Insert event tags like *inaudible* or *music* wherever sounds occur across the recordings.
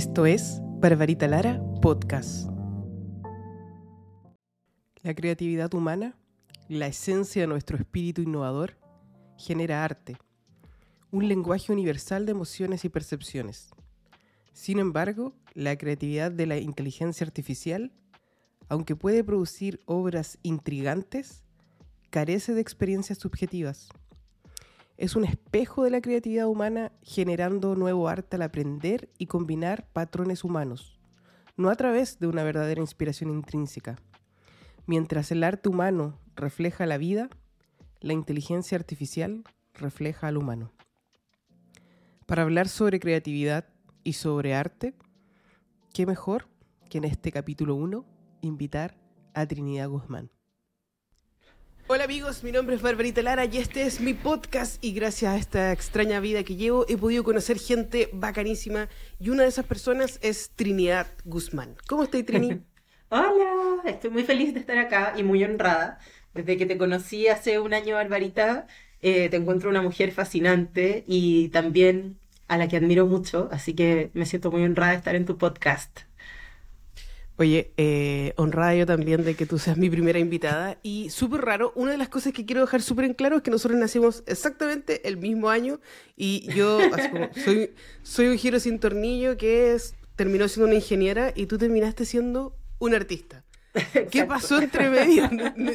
Esto es Barbarita Lara Podcast. La creatividad humana, la esencia de nuestro espíritu innovador, genera arte, un lenguaje universal de emociones y percepciones. Sin embargo, la creatividad de la inteligencia artificial, aunque puede producir obras intrigantes, carece de experiencias subjetivas. Es un espejo de la creatividad humana generando nuevo arte al aprender y combinar patrones humanos, no a través de una verdadera inspiración intrínseca. Mientras el arte humano refleja la vida, la inteligencia artificial refleja al humano. Para hablar sobre creatividad y sobre arte, ¿qué mejor que en este capítulo 1 invitar a Trinidad Guzmán? Hola amigos, mi nombre es Barbarita Lara y este es mi podcast y gracias a esta extraña vida que llevo he podido conocer gente bacanísima y una de esas personas es Trinidad Guzmán. ¿Cómo estás Trini? *laughs* Hola, estoy muy feliz de estar acá y muy honrada. Desde que te conocí hace un año, Barbarita, eh, te encuentro una mujer fascinante y también a la que admiro mucho, así que me siento muy honrada de estar en tu podcast. Oye, eh, honrada yo también de que tú seas mi primera invitada. Y súper raro, una de las cosas que quiero dejar súper en claro es que nosotros nacimos exactamente el mismo año y yo *laughs* soy, soy un giro sin tornillo que es, terminó siendo una ingeniera y tú terminaste siendo un artista. ¿Qué pasó entre medio?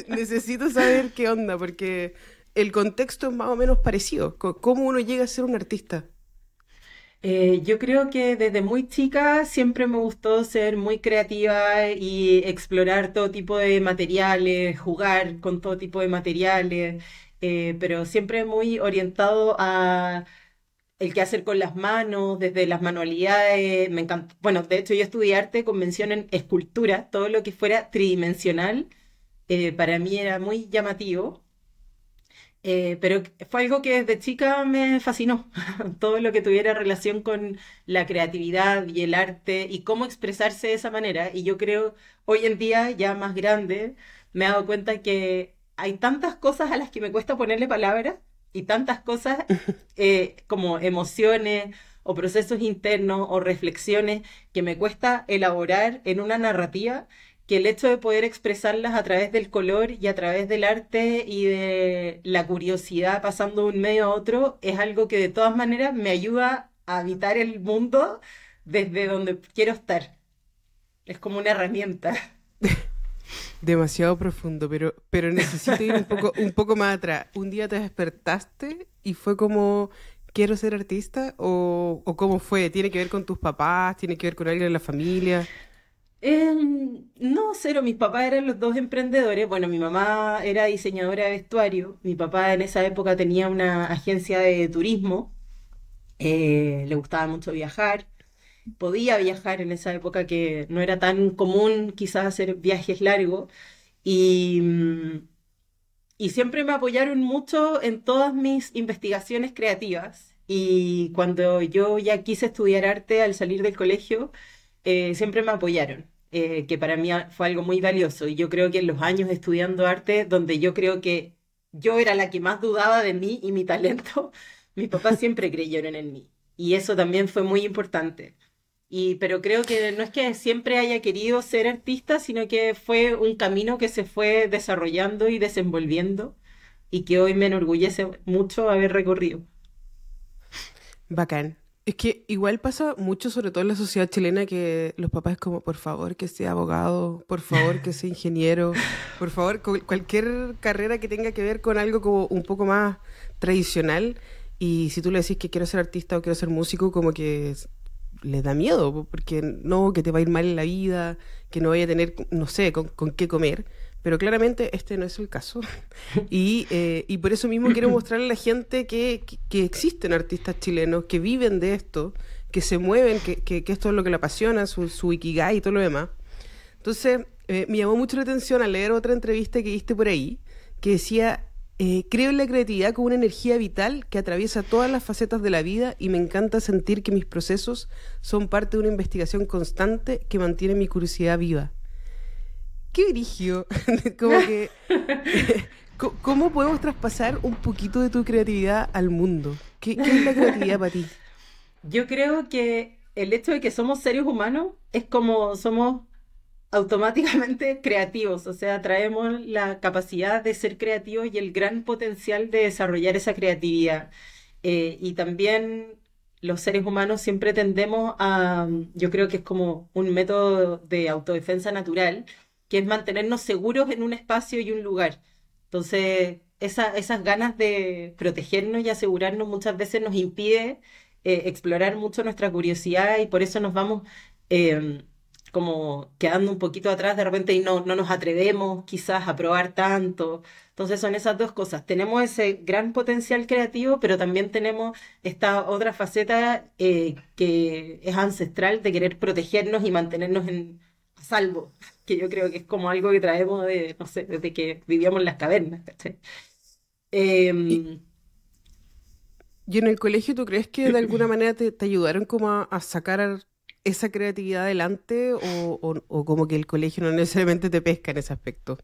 necesito saber qué onda, porque el contexto es más o menos parecido. ¿Cómo uno llega a ser un artista? Eh, yo creo que desde muy chica siempre me gustó ser muy creativa y explorar todo tipo de materiales, jugar con todo tipo de materiales, eh, pero siempre muy orientado a el que hacer con las manos, desde las manualidades, me encanta. Bueno, de hecho yo estudié arte con mención en escultura, todo lo que fuera tridimensional, eh, para mí era muy llamativo. Eh, pero fue algo que desde chica me fascinó, *laughs* todo lo que tuviera relación con la creatividad y el arte y cómo expresarse de esa manera. Y yo creo, hoy en día, ya más grande, me he dado cuenta que hay tantas cosas a las que me cuesta ponerle palabras y tantas cosas *laughs* eh, como emociones o procesos internos o reflexiones que me cuesta elaborar en una narrativa que el hecho de poder expresarlas a través del color y a través del arte y de la curiosidad pasando de un medio a otro es algo que de todas maneras me ayuda a habitar el mundo desde donde quiero estar. Es como una herramienta. *laughs* Demasiado profundo, pero, pero necesito ir un poco, un poco más atrás. ¿Un día te despertaste y fue como, quiero ser artista? ¿O, ¿O cómo fue? ¿Tiene que ver con tus papás? ¿Tiene que ver con alguien en la familia? No, cero, mis papás eran los dos emprendedores. Bueno, mi mamá era diseñadora de vestuario, mi papá en esa época tenía una agencia de turismo, eh, le gustaba mucho viajar, podía viajar en esa época que no era tan común quizás hacer viajes largos y, mm, y siempre me apoyaron mucho en todas mis investigaciones creativas. Y cuando yo ya quise estudiar arte al salir del colegio, eh, siempre me apoyaron, eh, que para mí fue algo muy valioso. Y yo creo que en los años estudiando arte, donde yo creo que yo era la que más dudaba de mí y mi talento, *laughs* mis papás siempre creyeron en mí. Y eso también fue muy importante. Y, pero creo que no es que siempre haya querido ser artista, sino que fue un camino que se fue desarrollando y desenvolviendo y que hoy me enorgullece mucho haber recorrido. Bacán. Es que igual pasa mucho, sobre todo en la sociedad chilena, que los papás como, por favor, que sea abogado, por favor, que sea ingeniero, por favor, cualquier carrera que tenga que ver con algo como un poco más tradicional. Y si tú le decís que quiero ser artista o quiero ser músico, como que les da miedo, porque no, que te va a ir mal en la vida, que no vaya a tener, no sé, con qué comer. Pero claramente este no es el caso. *laughs* Y, eh, y por eso mismo quiero *clears throat* mostrarle a la gente que, que, existen artistas chilenos que viven de esto, que se mueven, que, que, esto es lo que le apasiona, su, su ikigai y todo lo demás. Entonces, eh, me llamó mucho la atención al leer otra entrevista que viste por ahí, que decía, eh, creo en la creatividad como una energía vital que atraviesa todas las facetas de la vida y me encanta sentir que mis procesos son parte de una investigación constante que mantiene mi curiosidad viva qué grigio. *laughs* Como que. *laughs* ¿Cómo podemos traspasar un poquito de tu creatividad al mundo? ¿Qué, es la creatividad para ti? Yo creo que el hecho de que somos seres humanos es como somos automáticamente *laughs* creativos, o sea, traemos la capacidad de ser creativos y el gran potencial de desarrollar esa creatividad. Eh, y también los seres humanos siempre tendemos a, yo creo que es como un método de autodefensa natural, que es mantenernos seguros en un espacio y un lugar. Entonces, esas ganas de protegernos y asegurarnos muchas veces nos impide eh, explorar mucho nuestra curiosidad y por eso nos vamos em, como quedando un poquito atrás de repente y no, no nos atrevemos quizás a probar tanto. Entonces son esas dos cosas. Tenemos ese gran potencial creativo, pero también tenemos esta otra faceta eh, que es ancestral de querer protegernos y mantenernos en, a salvo, que yo creo que es como algo que traemos de, no sé, desde que vivíamos en las cavernas. Em, y, en el colegio tú crees que de alguna manera te, ayudaron como a, sacar esa creatividad adelante o, como que el colegio no necesariamente te pesca en ese aspecto?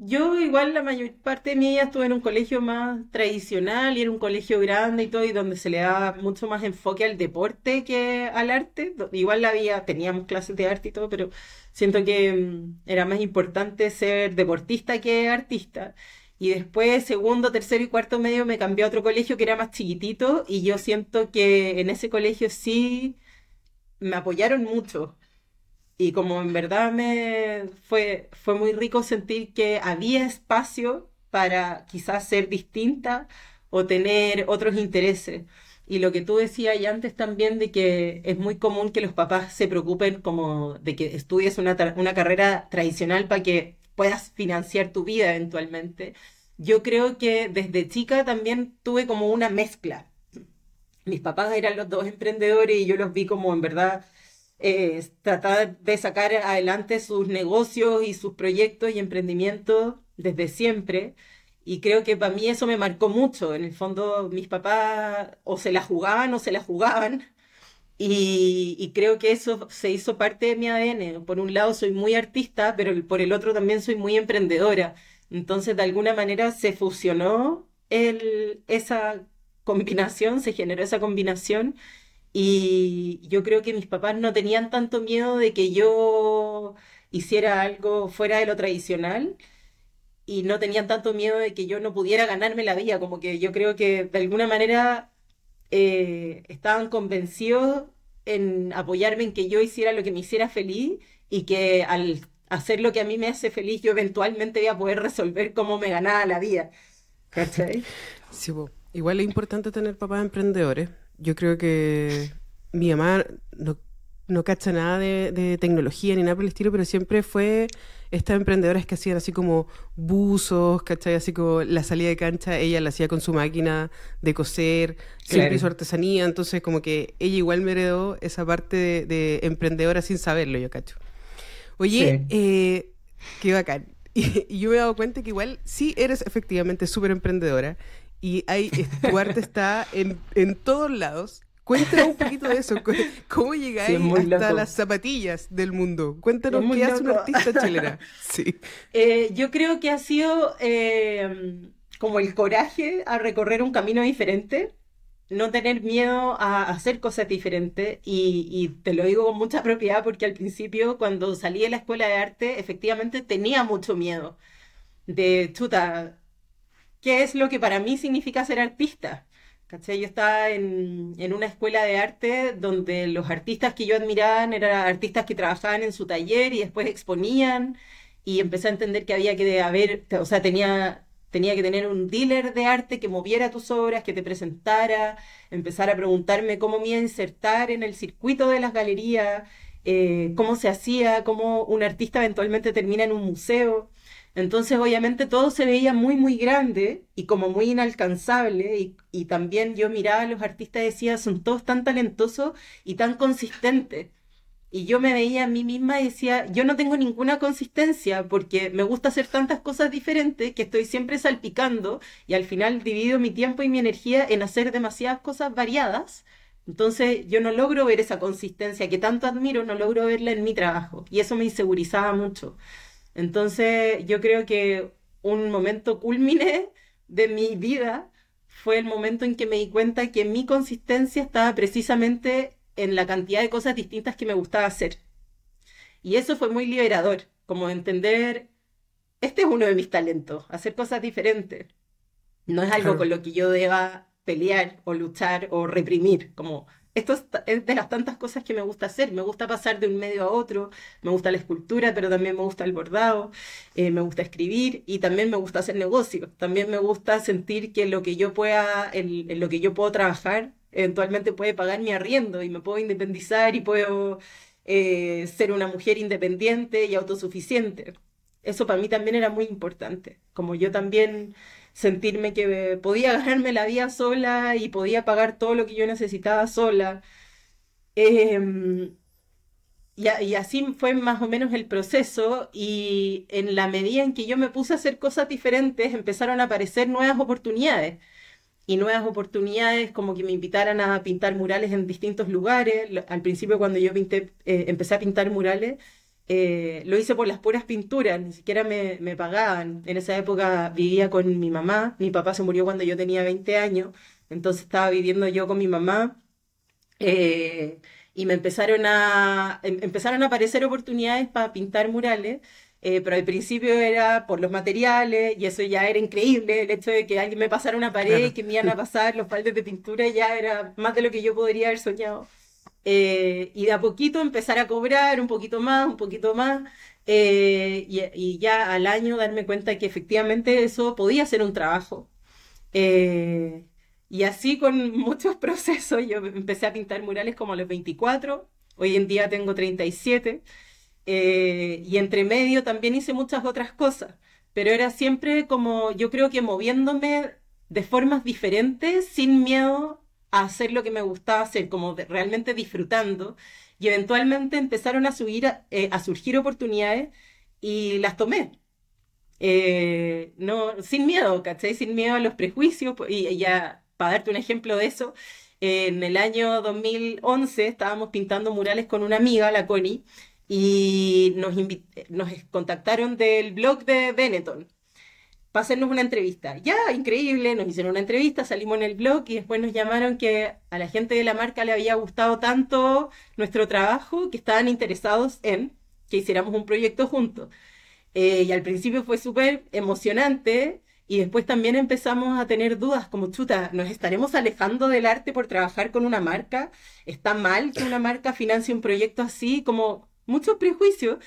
Yo igual la mayor parte de mi vida estuve en un colegio más tradicional y era un colegio grande y todo y donde se le daba mucho más enfoque al deporte que al arte. Igual había, teníamos clases de arte y todo, pero siento que mm, era más importante ser deportista que artista. Y después, segundo, tercero y cuarto medio, me cambié a otro colegio que era más chiquitito y yo siento que en ese colegio sí me apoyaron mucho. Y como en verdad me fue, fue muy rico sentir que había espacio para quizás ser distinta o tener otros intereses. Y lo que tú decías ya antes también de que es muy común que los papás se preocupen como de que estudies una, una carrera tradicional para que puedas financiar tu vida eventualmente. Yo creo que desde chica también tuve como una mezcla. Mis papás eran los dos emprendedores y yo los vi como en verdad eh, tratar de sacar adelante sus negocios y sus proyectos y emprendimientos desde siempre. Y creo que para mí eso me marcó mucho. En el fondo, mis papás o se la jugaban o se la jugaban. Y, creo que eso se hizo parte de mi ADN. Por un lado soy muy artista, pero por el otro también soy muy emprendedora. Entonces, de alguna manera se fusionó el, esa combinación, se generó esa combinación. Y yo creo que mis papás no tenían tanto miedo de que yo hiciera algo fuera de lo tradicional y no tenían tanto miedo de que yo no pudiera ganarme la vida. Como que yo creo que de alguna manera eh, estaban convencidos en apoyarme en que yo hiciera lo que me hiciera feliz y que al hacer lo que a mí me hace feliz, yo eventualmente voy a poder resolver cómo me ganaba la vida. ¿Cachai? Sí, igual es importante tener papás emprendedores. Yo creo que mi mamá no, no cacha nada de, de, tecnología ni nada por el estilo, pero siempre fue estas emprendedoras que hacían así como buzos, ¿cachai? Así como la salida de cancha, ella la hacía con su máquina de coser, siempre hizo artesanía, entonces como que ella igual me heredó esa parte de, emprendedora sin saberlo, yo cacho. Oye, eh, qué bacán. *laughs* Y, yo me he dado cuenta que igual sí eres efectivamente súper emprendedora y hay, tu arte está en, en todos lados Cuéntanos un poquito de eso. ¿Cómo llegáis hasta las zapatillas del mundo? Cuéntanos qué hace un artista *laughs* chilena. Sí. Eh, yo creo que ha sido eh, como el coraje a recorrer un camino diferente, no tener miedo a hacer cosas diferentes. Y, y, te lo digo con mucha propiedad porque al principio, cuando salí de la escuela de arte, efectivamente tenía mucho miedo de, chuta, ¿qué es lo que para mí significa ser artista? Yo estaba en, una escuela de arte donde los artistas que yo admiraba eran artistas que trabajaban en su taller y después exponían y empecé a entender que había que haber, o sea, tenía, tenía que tener un dealer de arte que moviera tus obras, que te presentara, empezar a preguntarme cómo me iba a insertar en el circuito de las galerías, eh, cómo se hacía, cómo un artista eventualmente termina en un museo. Entonces, obviamente, todo se veía muy, muy grande y como muy inalcanzable. Y, también yo miraba a los artistas y decía, son todos tan talentosos y tan consistentes. Y yo me veía a mí misma y decía, yo no tengo ninguna consistencia porque me gusta hacer tantas cosas diferentes que estoy siempre salpicando y al final divido mi tiempo y mi energía en hacer demasiadas cosas variadas. Entonces yo no logro ver esa consistencia que tanto admiro, no logro verla en mi trabajo y eso me insegurizaba mucho. Entonces yo creo que un momento culmine de mi vida fue el momento en que me di cuenta que mi consistencia estaba precisamente en la cantidad de cosas distintas que me gustaba hacer. Y eso fue muy liberador, como entender, este es uno de mis talentos, hacer cosas diferentes. No es algo con lo que yo deba pelear o luchar o reprimir, como esto es, de las tantas cosas que me gusta hacer. Me gusta pasar de un medio a otro, me gusta la escultura, pero también me gusta el bordado, eh, me gusta escribir y también me gusta hacer negocios. También me gusta sentir que lo que yo pueda, en, lo que yo puedo trabajar, eventualmente puede pagar mi arriendo y me puedo independizar y puedo eh, ser una mujer independiente y autosuficiente. Eso para mí también era muy importante. Como yo también sentirme que podía ganarme la vida sola y podía pagar todo lo que yo necesitaba sola. Em, y, así fue más o menos el proceso y en la medida en que yo me puse a hacer cosas diferentes empezaron a aparecer nuevas oportunidades y nuevas oportunidades como que me invitaran a pintar murales en distintos lugares. Al principio cuando yo pinté, eh, empecé a pintar murales, eh, lo hice por las puras pinturas, ni siquiera me, pagaban. En esa época vivía con mi mamá, mi papá se murió cuando yo tenía 20 años, entonces estaba viviendo yo con mi mamá. Eh, y me empezaron a, em, empezaron a aparecer oportunidades para pintar murales, eh, pero al principio era por los materiales y eso ya era increíble, el hecho de que alguien me pasara una pared y que me iban a pasar los baldes de pintura ya era más de lo que yo podría haber soñado. Eh, y de a poquito empezar a cobrar un poquito más, un poquito más, eh, y, ya al año darme cuenta que efectivamente eso podía ser un trabajo. Eh, y así con *laughs* muchos procesos, yo empecé a pintar murales como a los 24, hoy en día tengo 37, y entre medio también hice muchas otras cosas, pero era siempre como yo creo que moviéndome de formas diferentes, sin miedo a hacer lo que me gustaba hacer, como realmente disfrutando, y eventualmente empezaron a, subir, eh, surgir oportunidades y las tomé. Eh, no, sin miedo, ¿cachai? Sin miedo a los prejuicios, y, ya, para darte un ejemplo de eso, en el año 2011 estábamos pintando murales con una amiga, la Connie, y nos, nos contactaron del blog de Benetton para una entrevista. Ya, increíble, nos hicieron una entrevista, salimos en el blog y después nos llamaron que a la gente de la marca le había gustado tanto nuestro trabajo que estaban interesados en que hiciéramos un proyecto juntos. Eh, y al principio fue súper emocionante y después también empezamos a tener dudas como, chuta, ¿nos estaremos alejando del arte por trabajar con una marca? ¿Está mal que una marca financie un proyecto así? Como muchos prejuicios.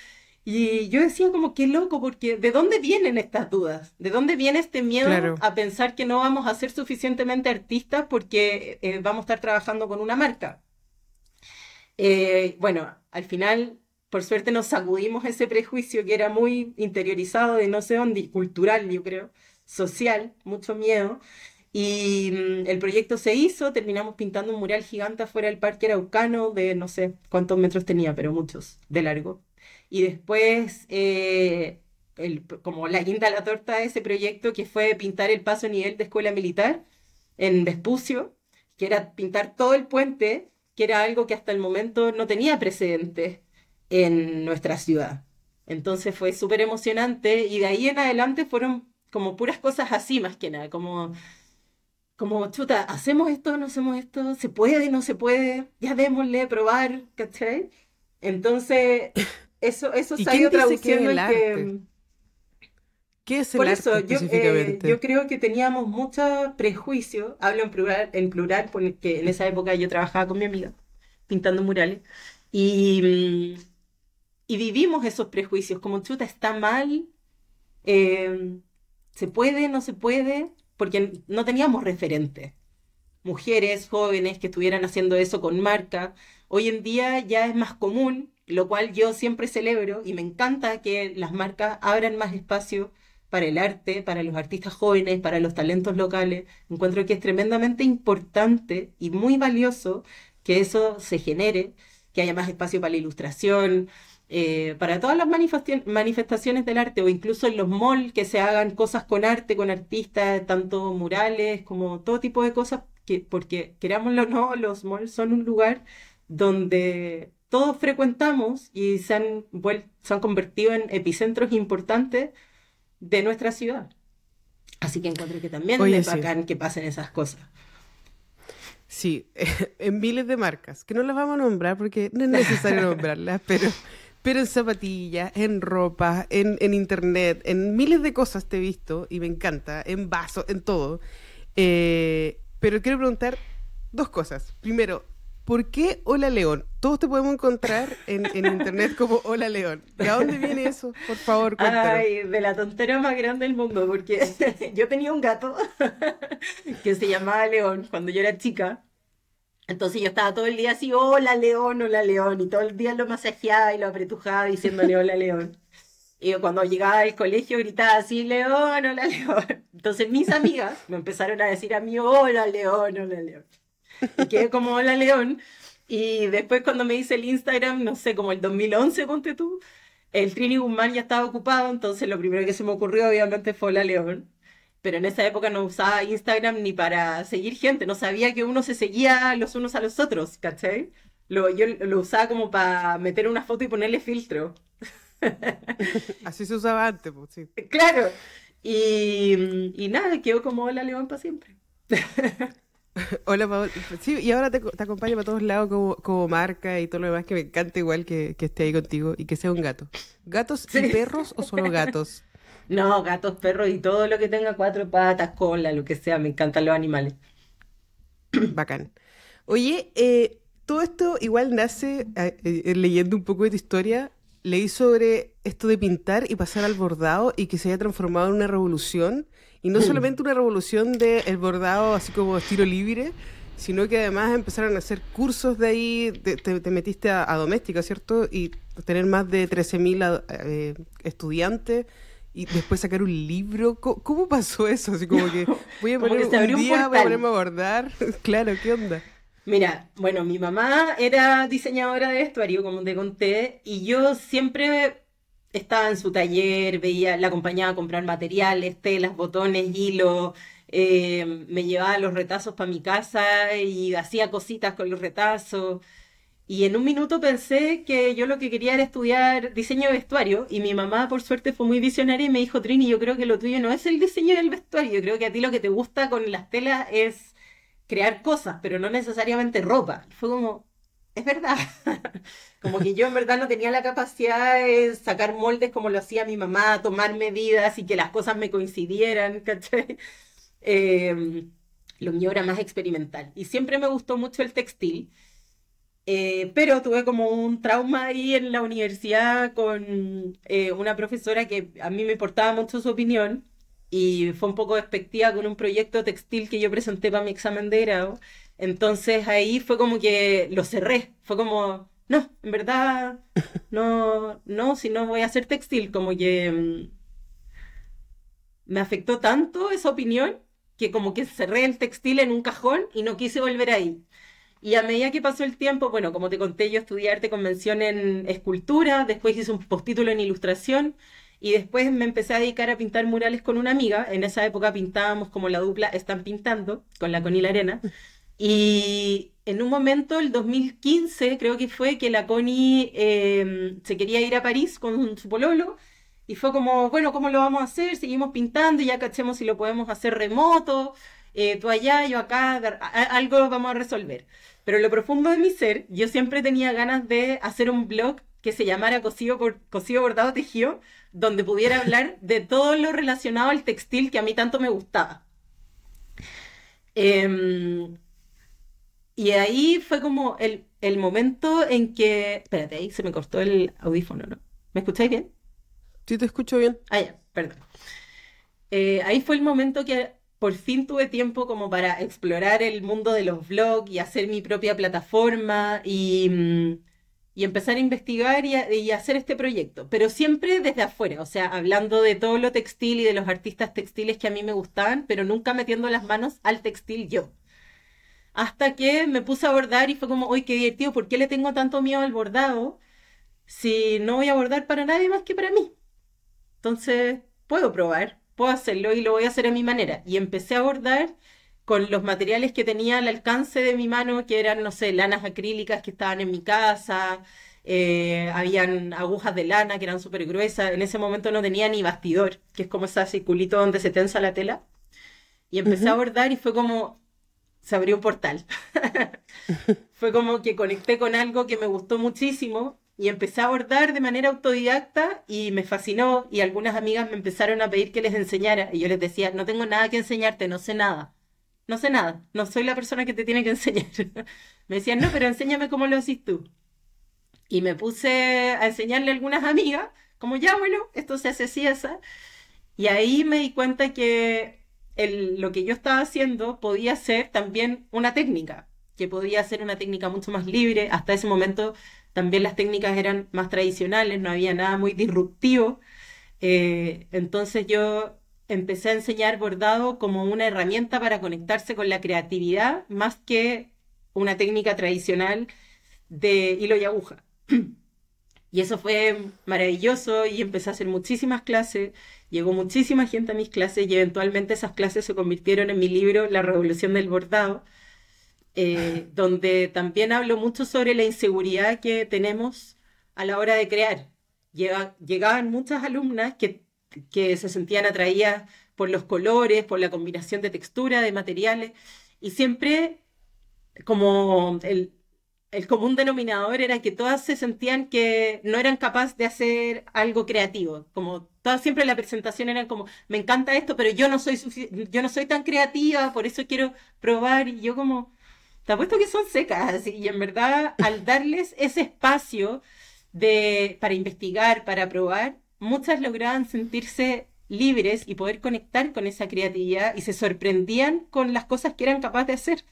Y yo decía como qué loco, porque ¿de dónde vienen estas dudas? ¿De dónde viene este miedo a pensar que no vamos a ser suficientemente artistas porque eh, vamos a estar trabajando con una marca? Eh, bueno, al final, por suerte nos sacudimos ese prejuicio que era muy interiorizado de no sé dónde, cultural yo creo, social, mucho miedo. Y mm, el proyecto se hizo, terminamos pintando un mural gigante afuera del Parque Araucano de no sé cuántos metros tenía, pero muchos de largo y después, eh, como la guinda la torta de ese proyecto, que fue pintar el paso a nivel de escuela militar en Vespucio, que era pintar todo el puente, que era algo que hasta el momento no tenía precedentes en nuestra ciudad. Entonces fue súper emocionante y de ahí en adelante fueron como puras cosas así más que nada, como, como chuta, hacemos esto, no hacemos esto, se puede, no se puede, ya démosle, probar, ¿cachai? Entonces, *laughs* eso, eso se ha ido traduciendo en que... ¿Qué es el Por eso, yo, eh, yo creo que teníamos mucho prejuicio, hablo en plural, en plural, porque en esa época yo trabajaba con mi amiga, pintando murales, y, y vivimos esos prejuicios, como chuta, está mal, eh, se puede, no se puede, porque no teníamos referentes. Mujeres jóvenes que estuvieran haciendo eso con marca. Hoy en día ya es más común lo cual yo siempre celebro y me encanta que las marcas abran más espacio para el arte, para los artistas jóvenes, para los talentos locales. Encuentro que es tremendamente importante y muy valioso que eso se genere, que haya más espacio para la ilustración, eh, para todas las manifestaciones del arte o incluso en los malls que se hagan cosas con arte, con artistas, tanto murales como todo tipo de cosas, que, porque querámoslo o no, los malls son un lugar donde todos frecuentamos y se han, se han convertido en epicentros importantes de nuestra ciudad. Así que encontré que también es bacán que pasen esas cosas. Sí, *laughs* en miles de marcas, que no las vamos a nombrar porque no es necesario *laughs* nombrarlas, pero, pero en zapatillas, en ropa, en, en, internet, en miles de cosas te he visto y me encanta, en vasos, en todo. Eh, pero quiero preguntar dos cosas. Primero, ¿por qué Hola León? Todos te podemos encontrar en, internet como Hola León. ¿De dónde viene eso? Por favor, cuéntanos. Ay, de la tontera más grande del mundo, porque *laughs* yo tenía un gato *laughs* que se llamaba León cuando yo era chica. Entonces yo estaba todo el día así, hola León, hola León, y todo el día lo masajeaba y lo apretujaba diciéndole hola León. Y cuando llegaba al colegio gritaba así, León, hola León. Entonces mis amigas me empezaron a decir a mí, hola León, hola León. Y quedé como hola León. Y después cuando me hice el Instagram, no sé, como el 2011, ponte tú, el Trini Guzmán ya estaba ocupado, entonces lo primero que se me ocurrió obviamente fue hola León. Pero en esa época no usaba Instagram ni para seguir gente, no sabía que uno se seguía los unos a los otros, ¿cachai? Lo, yo lo usaba como para meter una foto y ponerle filtro. *laughs* Así se usaba antes, pues sí. Claro. Y, y nada, quedó como hola León para siempre. *laughs* *laughs* Hola, Paola. Sí, y ahora te, te acompaño para todos lados como, como, marca y todo lo demás que me encanta igual que, que esté ahí contigo y que sea un gato. ¿Gatos y perros o solo gatos? *laughs* No, gatos, perros y todo lo que tenga cuatro patas, cola, lo que sea. Me encantan los animales. *coughs* Bacán. Oye, eh, todo esto igual nace eh, eh, leyendo un poco de tu historia. Leí sobre esto de pintar y pasar al bordado y que se haya transformado en una revolución y no mm. solamente una revolución del bordado así como estilo libre, sino que además empezaron a hacer cursos de ahí, te, metiste a, doméstica, ¿cierto? Y tener más de 13.000 eh, estudiantes y después sacar un libro. ¿Cómo, pasó eso? Así como que *laughs* voy a poner un día, voy a ponerme a bordar. *laughs* claro, ¿qué onda? Mira, bueno, mi mamá era diseñadora de vestuario, como te conté, y yo siempre estaba en su taller, veía, la acompañaba a comprar materiales, telas, botones, hilo, eh, me llevaba los retazos para mi casa y hacía cositas con los retazos. Y en un minuto pensé que yo lo que quería era estudiar diseño de vestuario y mi mamá por suerte fue muy visionaria y me dijo, Trini, yo creo que lo tuyo no es el diseño del vestuario, yo creo que a ti lo que te gusta con las telas es crear cosas, pero no necesariamente ropa. Fue como, es verdad. *laughs* como que yo en verdad no tenía la capacidad de sacar moldes como lo hacía mi mamá, tomar medidas y que las cosas me coincidieran, *laughs* ¿cachai? Em, lo mío era más experimental. Y siempre me gustó mucho el textil. Eh, pero tuve como un trauma ahí en la universidad con eh, una profesora que a mí me importaba mucho su opinión y fue un poco despectiva con un proyecto textil que yo presenté para mi examen de grado entonces ahí fue como que lo cerré, fue como, no, en verdad, *laughs* no, no, si no voy a hacer textil, como que mm, me afectó tanto esa opinión que como que cerré el textil en un cajón y no quise volver ahí. Y a medida que pasó el tiempo, bueno, como te conté, yo estudié arte convención en escultura, después hice un postítulo en ilustración y después me empecé a dedicar a pintar murales con una amiga. En esa época pintábamos como la dupla Están Pintando con la Conil Arena. Y en un momento, el 2015, creo que fue que la Connie em, se quería ir a París con su pololo. Y fue como, bueno, ¿cómo lo vamos a hacer? Seguimos pintando y ya cachemos si lo podemos hacer remoto. Eh, tú allá, yo acá, algo vamos a resolver. Pero lo profundo de mi ser, yo siempre tenía ganas de hacer un blog que se llamara Cocido, Cocido Bordado Tejido, donde pudiera hablar de todo lo relacionado al textil que a mí tanto me gustaba. Eh, y ahí fue como el, el momento en que... Espérate, ahí se me cortó el audífono, ¿no? ¿Me escucháis bien? Sí, te escucho bien. Ah, ya, perdón. Eh, ahí fue el momento que por fin tuve tiempo como para explorar el mundo de los blogs y hacer mi propia plataforma y, mm, y empezar a investigar y, y, hacer este proyecto, pero siempre desde afuera, o sea, hablando de todo lo textil y de los artistas textiles que a mí me gustaban, pero nunca metiendo las manos al textil yo. Hasta que me puse a bordar y fue como, uy, qué divertido, ¿por qué le tengo tanto miedo al bordado si no voy a bordar para nadie más que para mí? Entonces, puedo probar, puedo hacerlo y lo voy a hacer a mi manera. Y empecé a bordar con los materiales que tenía al alcance de mi mano, que eran, no sé, lanas acrílicas que estaban en mi casa, eh, habían agujas de lana que eran súper gruesas. En ese momento no tenía ni bastidor, que es como ese circulito donde se tensa la tela. Y empecé a bordar y fue como, se abrió un portal. *laughs* fue como que conecté con algo que me gustó muchísimo y empecé a bordar de manera autodidacta y me fascinó y algunas amigas me empezaron a pedir que les enseñara y yo les decía, no tengo nada que enseñarte, no sé nada. No sé nada, no soy la persona que te tiene que *laughs* enseñar. me decían, no, pero enséñame cómo lo haces tú. Y me puse a enseñarle a algunas amigas, como ya, bueno, esto se hace así. Y ahí me di cuenta que lo que yo estaba haciendo podía ser también una técnica, que podía ser una técnica mucho más libre. Hasta ese momento también las técnicas eran más tradicionales, no había nada muy disruptivo. Eh, entonces yo empecé a enseñar bordado como una herramienta para conectarse con la creatividad más que una técnica tradicional de hilo y aguja. *clears throat* Y eso fue maravilloso y empecé a hacer muchísimas clases, llegó muchísima gente a mis clases y eventualmente esas clases se convirtieron en mi libro La Revolución del Bordado, eh, *laughs* donde también hablo mucho sobre la inseguridad que tenemos a la hora de crear. llegaban muchas alumnas que, que se sentían atraídas por los colores, por la combinación de textura, de materiales, y siempre como el, el común denominador era que todas se sentían que no eran capaces de hacer algo creativo. Como todas siempre la presentación era como, me encanta esto, pero yo no soy yo no soy tan creativa, por eso quiero probar. Y yo como, te apuesto que son secas. Y en verdad, al *laughs* darles ese espacio de, para investigar, para probar, muchas lograban sentirse libres y poder conectar con esa creatividad y se sorprendían con las cosas que eran capaces de hacer.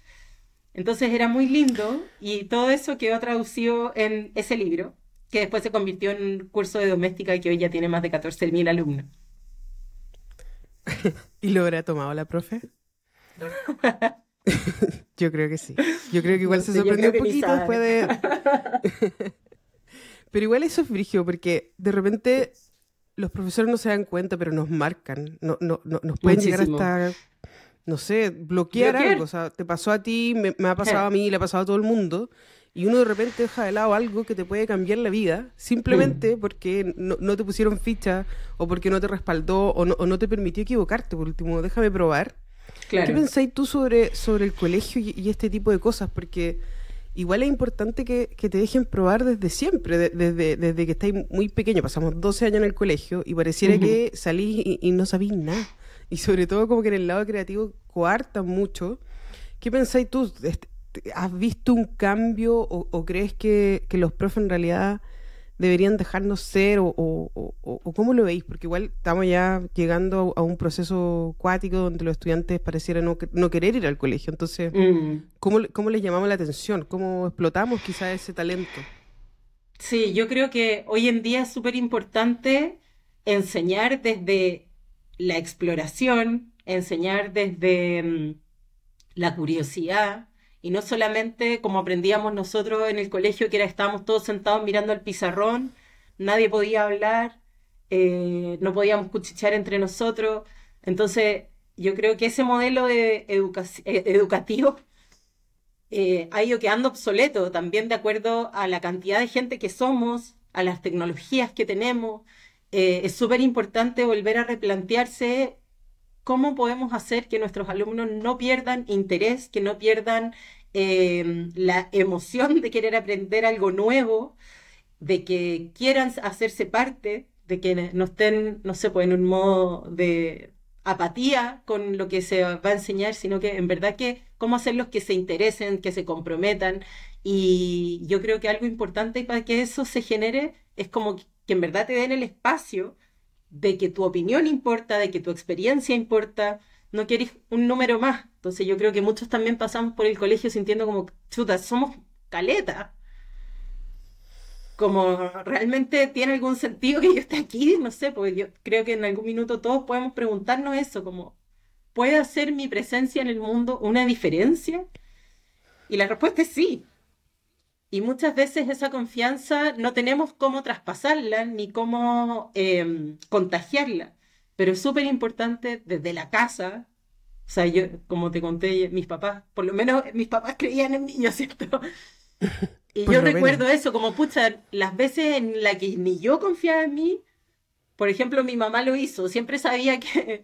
Entonces era muy lindo y todo eso quedó traducido en ese libro, que después se convirtió en un curso de doméstica y que hoy ya tiene más de 14.000 alumnos. *laughs* ¿Y lo habrá tomado la profe? *laughs* Yo creo que sí. Yo creo que igual se sorprendió un poquito después de... *laughs* pero igual eso es frigio, porque de repente los profesores no se dan cuenta, pero nos marcan. No, no, nos pueden llegar hasta no sé, bloquear, algo. O sea, te pasó a ti, me, ha pasado a mí, le ha pasado a todo el mundo. Y uno de repente deja de lado algo que te puede cambiar la vida simplemente mm. porque no, te pusieron ficha o porque no te respaldó o no, te permitió equivocarte. Por último, déjame probar. ¿Qué pensáis tú sobre, sobre el colegio y, este tipo de cosas? Porque igual es importante que, te dejen probar desde siempre, desde, desde que estáis muy pequeño. Pasamos 12 años en el colegio y pareciera que salís y, y no sabís nada y sobre todo como que en el lado creativo coartan mucho. ¿Qué pensáis tú? ¿Has visto un cambio o, crees que, los profes en realidad deberían dejarnos ser o, cómo lo veis? Porque igual estamos ya llegando a un proceso cuático donde los estudiantes parecieran no, querer ir al colegio. Entonces, mm. ¿cómo, ¿cómo les llamamos la atención? ¿Cómo explotamos quizás ese talento? Sí, yo creo que hoy en día es súper importante enseñar desde la exploración, enseñar desde mm, la curiosidad y no solamente como aprendíamos nosotros en el colegio, que era estábamos todos sentados mirando al pizarrón, nadie podía hablar, eh, no podíamos cuchichear entre nosotros. Entonces, yo creo que ese modelo de eh, educativo eh, ha ido quedando obsoleto también de acuerdo a la cantidad de gente que somos, a las tecnologías que tenemos. Eh, es súper importante volver a replantearse cómo podemos hacer que nuestros alumnos no pierdan interés, que no pierdan em, la emoción de querer aprender algo nuevo, de que quieran hacerse parte, de que no estén, no sé, pues en un modo de apatía con lo que se va a enseñar, sino que en verdad que cómo hacerlos que se interesen, que se comprometan. Y yo creo que algo importante para que eso se genere es como que en verdad te den el espacio de que tu opinión importa, de que tu experiencia importa, no quieres un número más. Entonces yo creo que muchos también pasamos por el colegio sintiendo como, chuta, somos caleta. Como realmente tiene algún sentido que yo esté aquí, no sé, porque yo creo que en algún minuto todos podemos preguntarnos eso, como, ¿puede hacer mi presencia en el mundo una diferencia? Y la respuesta es sí. Y muchas veces esa confianza no tenemos cómo traspasarla ni cómo em, contagiarla. Pero es súper importante desde la casa. O sea, yo, como te conté, mis papás, por lo menos mis papás creían en mí, ¿cierto? *laughs* Y yo recuerdo eso, como pucha, las veces en las que ni yo confiaba en mí, por ejemplo, mi mamá lo hizo, siempre sabía que,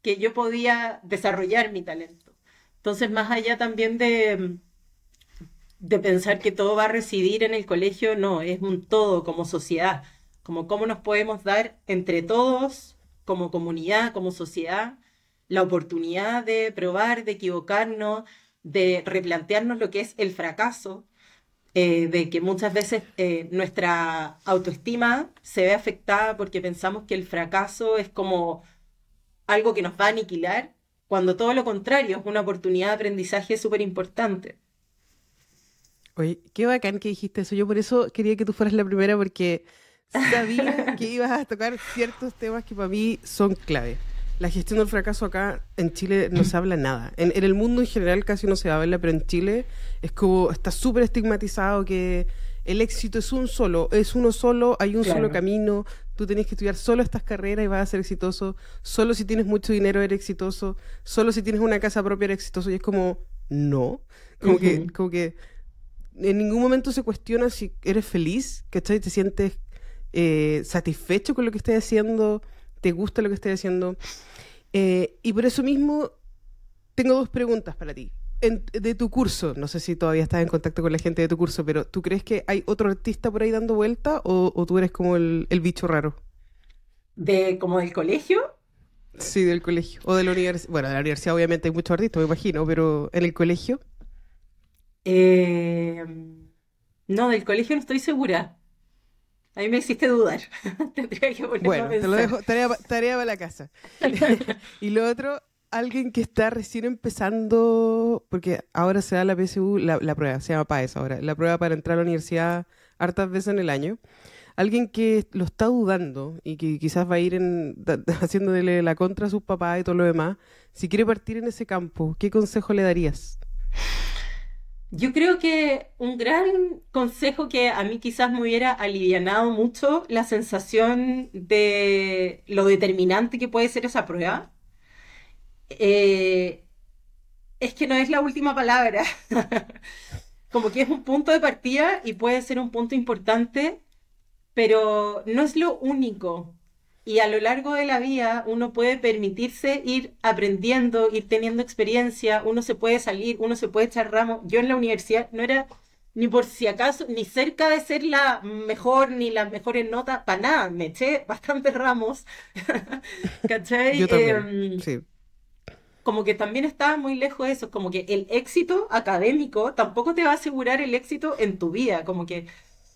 que yo podía desarrollar mi talento. Entonces, más allá también de, de pensar que todo va a residir en el colegio, no, es un todo como sociedad, como cómo nos podemos dar entre todos, como comunidad, como sociedad, la oportunidad de probar, de equivocarnos, de replantearnos lo que es el fracaso, eh, de que muchas veces eh, nuestra autoestima se ve afectada porque pensamos que el fracaso es como algo que nos va a aniquilar, cuando todo lo contrario es una oportunidad de aprendizaje súper importante. Oye, qué bacán que dijiste eso. Yo por eso quería que tú fueras la primera porque sabía *laughs* que ibas a tocar ciertos temas que para mí son clave. La gestión del fracaso acá en Chile no se habla nada. En, el mundo en general casi no se habla, pero en Chile es como está súper estigmatizado que el éxito es un solo, es uno solo, hay un solo camino, tú tenés que estudiar solo estas carreras y vas a ser exitoso, solo si tienes mucho dinero eres exitoso, solo si tienes una casa propia eres exitoso. Y es como, no, como, que, como que en ningún momento se cuestiona si eres feliz, ¿cachai? Te sientes eh, satisfecho con lo que estás haciendo, te gusta lo que estás haciendo. Eh, y por eso mismo tengo dos preguntas para ti. de tu curso, no sé si todavía estás en contacto con la gente de tu curso, pero ¿tú crees que hay otro artista por ahí dando vuelta o, tú eres como el, bicho raro? ¿De como del colegio? Sí, del colegio. O de la universidad. Bueno, de la universidad obviamente hay muchos artistas, me imagino, pero ¿en el colegio? Eh, no, del colegio no estoy segura. A mí me hiciste dudar. *laughs* Tendría que bueno, te lo dejo, tarea, para la casa. *laughs* y lo otro, alguien que está recién empezando, porque ahora se da la PSU, la, prueba, se llama PAES ahora, la prueba para entrar a la universidad hartas veces en el año. Alguien que lo está dudando y que quizás va a ir en, *laughs* haciéndole la contra a sus papás y todo lo demás, si quiere partir en ese campo, ¿qué consejo le darías? Yo creo que un gran consejo que a mí quizás me hubiera alivianado mucho la sensación de lo determinante que puede ser esa prueba eh, es que no es la última palabra. *laughs* Como que es un punto de partida y puede ser un punto importante, pero no es lo único. Y a lo largo de la vida uno puede permitirse ir aprendiendo, ir teniendo experiencia, uno se puede salir, uno se puede echar ramos. Yo en la universidad no era ni por si acaso, ni cerca de ser la mejor, ni las mejores notas, para nada, me eché *laughs* bastantes ramos. *laughs* ¿Cachai? Yo también, em, sí. Como que también estaba muy lejos de eso, como que el éxito académico tampoco te va a asegurar el éxito en tu vida, como que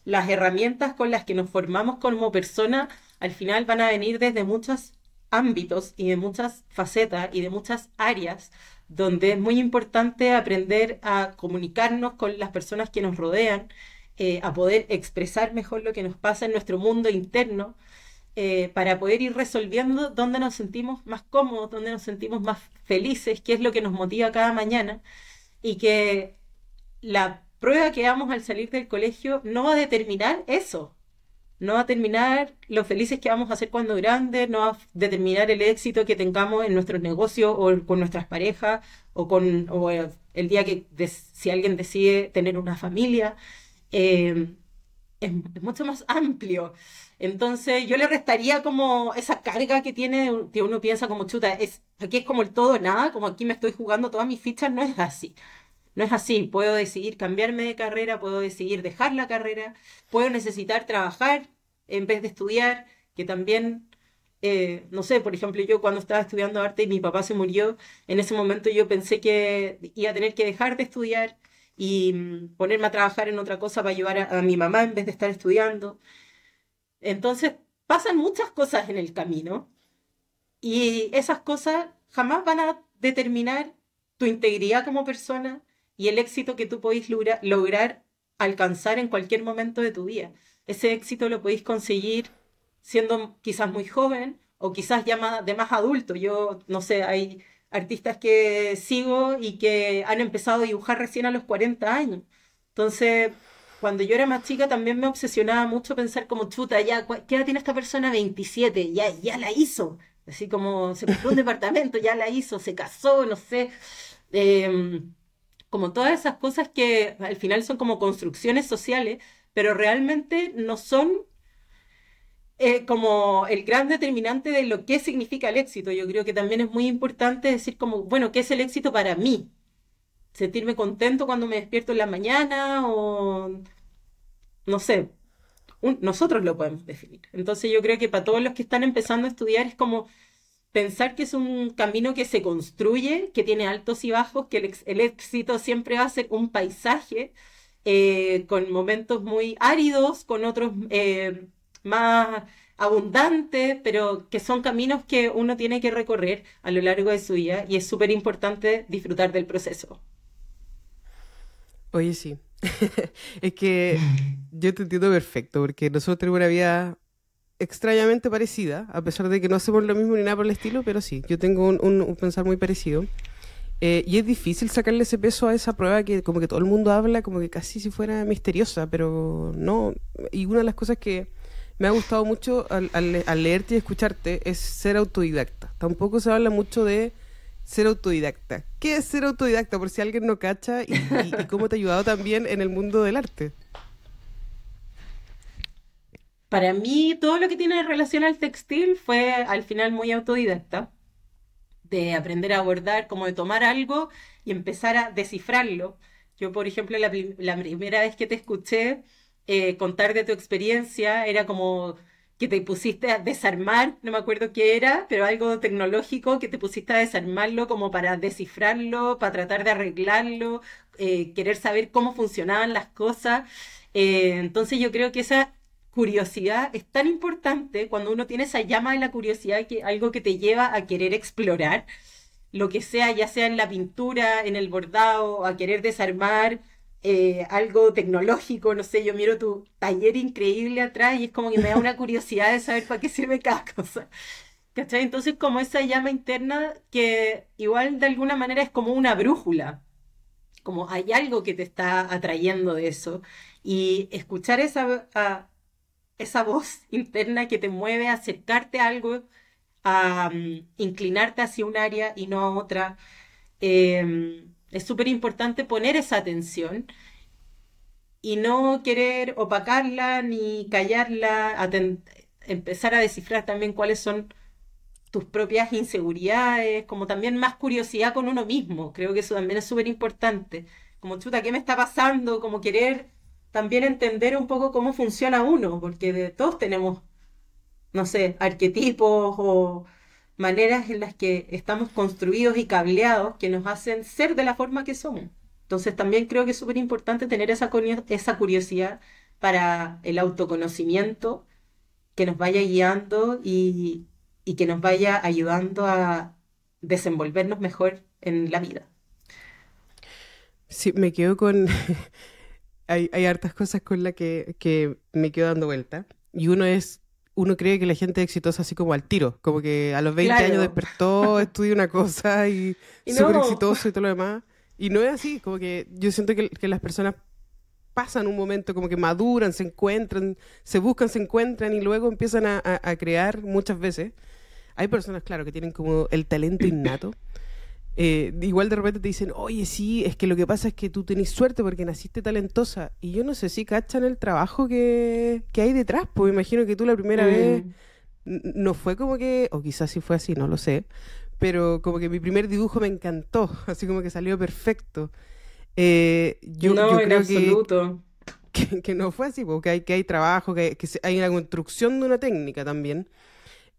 las herramientas con las que nos formamos como personas al final van a venir desde muchos ámbitos y de muchas facetas y de muchas áreas donde es muy importante aprender a comunicarnos con las personas que nos rodean, eh, a poder expresar mejor lo que nos pasa en nuestro mundo interno, eh, para poder ir resolviendo dónde nos sentimos más cómodos, dónde nos sentimos más felices, qué es lo que nos motiva cada mañana y que la prueba que damos al salir del colegio no va a determinar eso, no va a terminar lo felices que vamos a ser cuando grandes, no va a determinar el éxito que tengamos en nuestros negocios o con nuestras parejas o con el día que si alguien decide tener una familia. Eh, es, mucho más amplio. Entonces yo le restaría como esa carga que tiene, que uno piensa como chuta, es, aquí es como el todo nada, como aquí me estoy jugando todas mis fichas, no es así. No es así, puedo decidir cambiarme de carrera, puedo decidir dejar la carrera, puedo necesitar trabajar en vez de estudiar, que también, eh, no sé, por ejemplo, yo cuando estaba estudiando arte y mi papá se murió, en ese momento yo pensé que iba a tener que dejar de estudiar y mm, ponerme a trabajar en otra cosa para ayudar a, a mi mamá en vez de estar estudiando. Entonces, pasan muchas cosas en el camino y esas cosas jamás van a determinar tu integridad como persona, y el éxito que tú podéis lograr alcanzar en cualquier momento de tu vida. Ese éxito lo podéis conseguir siendo quizás muy joven o quizás ya de más adulto. Yo, no sé, hay artistas que sigo y que han empezado a dibujar recién a los 40 años. Entonces, cuando yo era más chica también me obsesionaba mucho pensar como, chuta, ya, ¿qué edad tiene esta persona? 27, ya, ya la hizo. Así como se compró un *laughs* departamento, ya la hizo, se casó, no sé. Eh, como todas esas cosas que al final son como construcciones sociales, pero realmente no son eh, como el gran determinante de lo que significa el éxito. Yo creo que también es muy importante decir como, bueno, ¿qué es el éxito para mí? Sentirme contento cuando me despierto en la mañana o, no sé, nosotros lo podemos definir. Entonces yo creo que para todos los que están empezando a estudiar es como pensar que es un camino que se construye, que tiene altos y bajos, que el, éxito siempre va a ser un paisaje eh, con momentos muy áridos, con otros eh, más abundantes, pero que son caminos que uno tiene que recorrer a lo largo de su vida y es súper importante disfrutar del proceso. Oye, sí. *laughs* es que yo te entiendo perfecto, porque nosotros tenemos una vida extrañamente parecida, a pesar de que no hacemos lo mismo ni nada por el estilo, pero sí, yo tengo un, pensar muy parecido. Eh, y es difícil sacarle ese peso a esa prueba que como que todo el mundo habla como que casi si fuera misteriosa, pero no. Y una de las cosas que me ha gustado mucho al, leerte y escucharte es ser autodidacta. Tampoco se habla mucho de ser autodidacta. ¿Qué es ser autodidacta? Por si alguien no cacha y, cómo te ha ayudado también en el mundo del arte. Para mí, todo lo que tiene relación al textil fue al final muy autodidacta. De aprender a abordar, como de tomar algo y empezar a descifrarlo. Yo, por ejemplo, la primera vez que te escuché, eh, contar de tu experiencia, era como que te pusiste a desarmar, no me acuerdo qué era, pero algo tecnológico, que te pusiste a desarmarlo como para descifrarlo, para tratar de arreglarlo, eh, querer saber cómo funcionaban las cosas. Eh, entonces yo creo que esa curiosidad es tan importante cuando uno tiene esa llama de la curiosidad, que algo que te lleva a querer explorar lo que sea, ya sea en la pintura, en el bordado, a querer desarmar eh, algo tecnológico, no sé, yo miro tu taller increíble atrás y es como que me da una *laughs* curiosidad de saber para qué sirve cada cosa. ¿Cachai? Entonces como esa llama interna que igual de alguna manera es como una brújula, como hay algo que te está atrayendo de eso y escuchar esa, esa voz *laughs* interna que te mueve a acercarte a algo, a mm, inclinarte hacia un área y no a otra. Em, es súper importante poner esa atención y no querer opacarla ni callarla, empezar a descifrar también cuáles son tus propias inseguridades, como también más curiosidad con uno mismo. Creo que eso también es súper importante. Como chuta, ¿qué me está pasando? Como querer también entender un poco cómo funciona uno, porque de todos tenemos, no sé, arquetipos o maneras en las que estamos construidos y cableados que nos hacen ser de la forma que somos. Entonces también creo que es súper importante tener esa, esa curiosidad para el autoconocimiento que nos vaya guiando y, que nos vaya ayudando a desenvolvernos mejor en la vida. Sí, me quedo con... *laughs* hay, hartas cosas con las que, que me quedo dando vuelta. Y uno es uno cree que la gente es exitosa así como al tiro, como que a los 20 años despertó, *laughs* estudió una cosa y, súper exitoso y todo lo demás. Y no es así, como que yo siento que, las personas pasan un momento, como que maduran, se encuentran, se buscan, se encuentran y luego empiezan a, a crear muchas veces. Hay personas, claro, que tienen como el talento *coughs* innato. Eh, igual de repente te dicen, oye, sí, es que lo que pasa es que tú tenés suerte porque naciste talentosa. Y yo no sé si cachan el trabajo que, hay detrás, pues imagino que tú la primera mm. vez no fue como que, o quizás sí fue así, no lo sé, pero como que mi primer dibujo me encantó, *laughs* así como que salió perfecto. Eh, yo, no, en absoluto. *laughs* Que, no fue así, porque hay, que hay trabajo, que, que hay una construcción de una técnica también.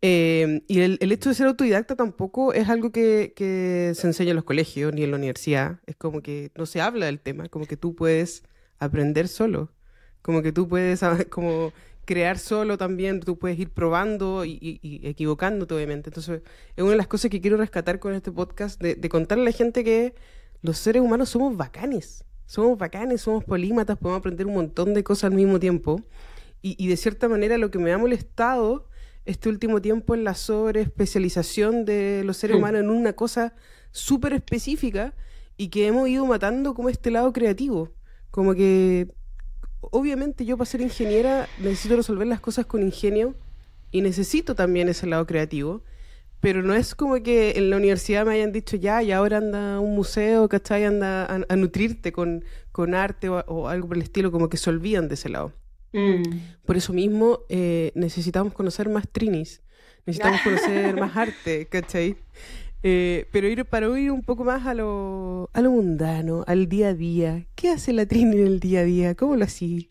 Em, y el, hecho de ser autodidacta tampoco es algo que, se enseña en los colegios ni en la universidad. Es como que no se habla del tema, como que tú puedes aprender solo, como que tú puedes *laughs* como crear solo también, tú puedes ir probando y, equivocándote obviamente. Entonces es una de las cosas que quiero rescatar con este podcast, de, de contarle a la gente que los seres humanos somos bacanes, somos bacanes, somos polímatas, podemos aprender un montón de cosas al mismo tiempo. y de cierta manera lo que me ha molestado este último tiempo en la sobreespecialización de los seres humanos en una cosa súper específica y que hemos ido matando como este lado creativo. Como que, obviamente yo para ser ingeniera necesito resolver las cosas con ingenio y necesito también ese lado creativo, pero no es como que en la universidad me hayan dicho ya y ahora anda a un museo, ¿cachai? Anda a, nutrirte con, con arte o, algo por el estilo, como que se olvidan de ese lado. Mm. Por eso mismo eh, necesitamos conocer más trinis, necesitamos *laughs* conocer más arte, ¿cachai? Eh, pero ir, para ir un poco más a lo, a lo mundano, al día a día. ¿Qué hace la Trini en el día a día? ¿Cómo lo hacía?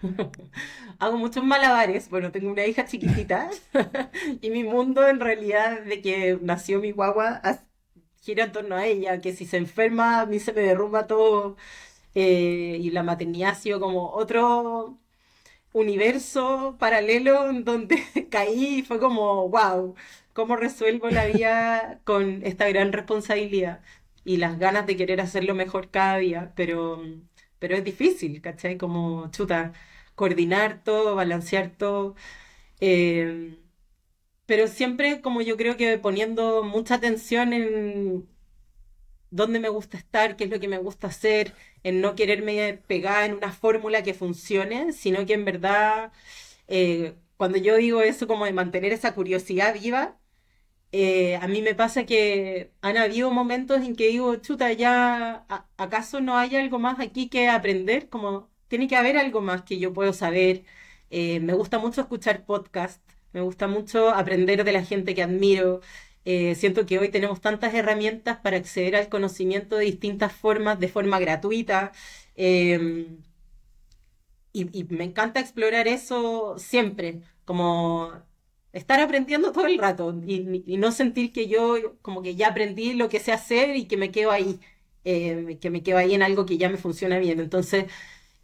*laughs* Hago muchos malabares. Bueno, tengo una hija chiquitita *laughs* y mi mundo en realidad de que nació mi guagua gira en torno a ella, que si se enferma a mí se me derrumba todo eh, y la maternidad ha sido como otro universo paralelo en donde *laughs* caí y fue como, wow, ¿cómo resuelvo la vida *laughs* con esta gran responsabilidad? Y las ganas de querer hacerlo mejor cada día, pero, pero es difícil, ¿cachai? Como chuta coordinar todo, balancear todo. Eh, pero siempre como yo creo que poniendo mucha atención en dónde me gusta estar, qué es lo que me gusta hacer, en no quererme pegar en una fórmula que funcione, sino que en verdad, eh, cuando yo digo eso como de mantener esa curiosidad viva, eh, a mí me pasa que han habido momentos en que digo, chuta, ya, ¿acaso no hay algo más aquí que aprender? Como tiene que haber algo más que yo puedo saber. Eh, me gusta mucho escuchar podcasts, me gusta mucho aprender de la gente que admiro. Eh, siento que hoy tenemos tantas herramientas para acceder al conocimiento de distintas formas, de forma gratuita. Em, y, me encanta explorar eso siempre, como estar aprendiendo todo el rato y, no sentir que yo como que ya aprendí lo que sé hacer y que me quedo ahí, eh, que me quedo ahí en algo que ya me funciona bien. Entonces,